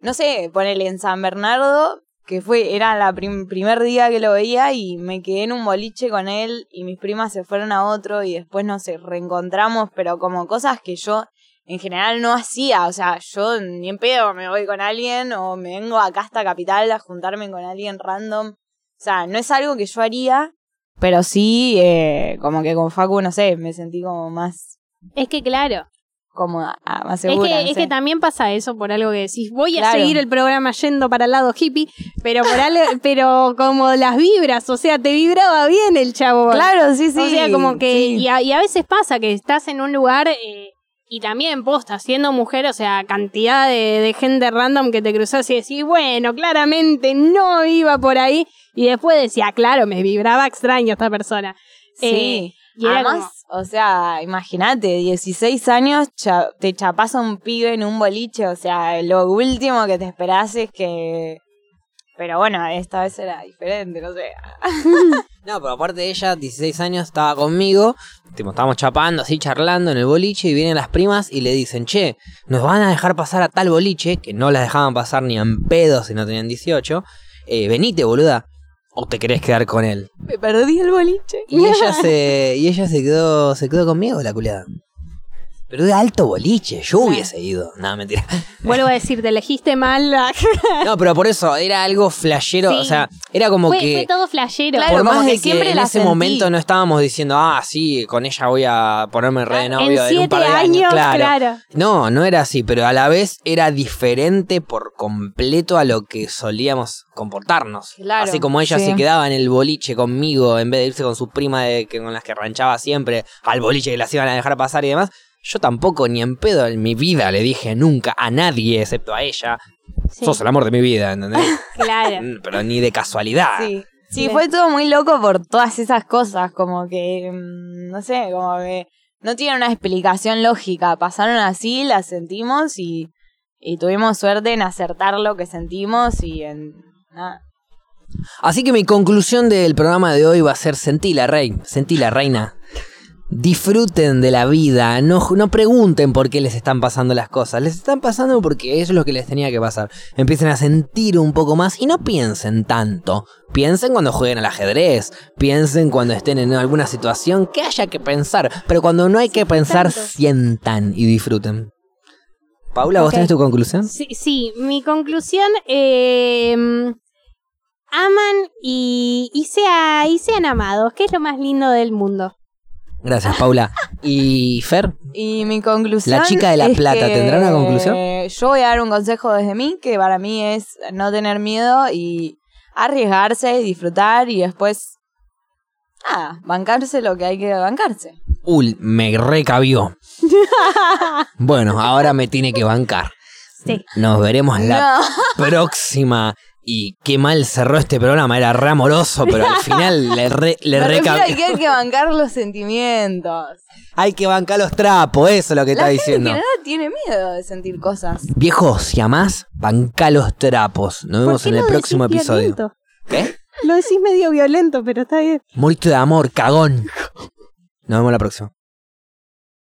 no sé, ponele en San Bernardo, que fue, era la prim- primer día que lo veía y me quedé en un boliche con él y mis primas se fueron a otro y después nos reencontramos, pero como cosas que yo en general no hacía, o sea, yo ni en pedo me voy con alguien o me vengo acá hasta Capital a juntarme con alguien random. O sea, no es algo que yo haría, pero sí, eh, como que con Facu, no sé, me sentí como más Es que claro. cómoda, ah, más Es segura. que, no es sé. que también pasa eso por algo que decís. Voy a Claro. seguir el programa yendo para el lado hippie, pero por algo, *laughs* pero como las vibras, o sea, te vibraba bien el chavo. Claro, sí, sí. o sea, como que. sí. Y, a, y a veces pasa que estás en un lugar. eh, y también posta, siendo mujer, o sea, cantidad de, de gente random que te cruzas y decís, bueno, claramente no iba por ahí. Y después decía, claro, me vibraba extraño esta persona. Sí. Eh, y Además, o sea, imagínate, 16 años, cha- te chapas a un pibe en un boliche, o sea, lo último que te esperás es que... Pero bueno, esta vez era diferente, no sé. *laughs* No, pero aparte de ella, 16 años, estaba conmigo. Tipo, estábamos chapando, así charlando en el boliche. Y vienen las primas y le dicen: Che, nos van a dejar pasar a tal boliche. Que no las dejaban pasar ni en pedo si no tenían 18. Eh, venite, boluda. ¿O te querés quedar con él? Me perdí el boliche. Y ella se, y ella se quedó, se quedó conmigo, la culiada. Pero de alto boliche, yo hubiese ido. No, mentira. Vuelvo a decir, te elegiste mal. *laughs* No, pero por eso, era algo flashero. Sí. O sea, era como fue, que. fue todo flashero. Claro, por más de que siempre en ese sentí. momento no estábamos diciendo, ah, sí, con ella voy a ponerme re de novio en en un par de años. años, Claro. claro. No, no era así, pero a la vez era diferente por completo a lo que solíamos comportarnos. Claro, así como ella sí. se quedaba en el boliche conmigo en vez de irse con su prima de, que, con las que ranchaba siempre al boliche que las iban a dejar pasar y demás. Yo tampoco ni en pedo en mi vida le dije nunca a nadie excepto a ella. Sí, Sos el amor de mi vida, ¿entendés? *laughs* claro. Mm, pero ni de casualidad. Sí. Sí, Bien. fue todo muy loco por todas esas cosas, como que, mm, no sé, como que no tiene una explicación lógica, pasaron así, las sentimos y, y tuvimos suerte en acertar lo que sentimos y en... nada. Así que mi conclusión del programa de hoy va a ser sentila, rey, sentila, reina. Disfruten de la vida, no, no pregunten por qué les están pasando las cosas, les están pasando porque eso es lo que les tenía que pasar. Empiecen a sentir un poco más y no piensen tanto. Piensen cuando jueguen al ajedrez, piensen cuando estén en alguna situación que haya que pensar, pero cuando no hay que pensar, sientan y disfruten. Paula, ¿vos tenés tu conclusión? Sí, sí, mi conclusión, eh, aman y, y, sea, y sean amados, que es lo más lindo del mundo. Gracias, Paula. ¿Y Fer? Y mi conclusión... La chica de La Plata, ¿tendrá una conclusión? Yo voy a dar un consejo desde mí, que para mí es no tener miedo y arriesgarse, disfrutar y después... Nada, bancarse lo que hay que bancarse. Uy, me recabió. *laughs* bueno, ahora me tiene que bancar. Sí. Nos veremos la No. próxima. Y qué mal cerró este programa, era re amoroso, pero al final *laughs* le, re, le Me refiero a recabió. que hay que bancar los sentimientos. Hay que bancar los trapos, eso es lo que La está gente diciendo. en general tiene miedo de sentir cosas. Viejo, si amás, banca los trapos. Nos vemos ¿Por en el próximo episodio. violento? ¿Qué? Lo decís medio violento, pero está bien. Moriste de amor, cagón. Nos vemos la próxima.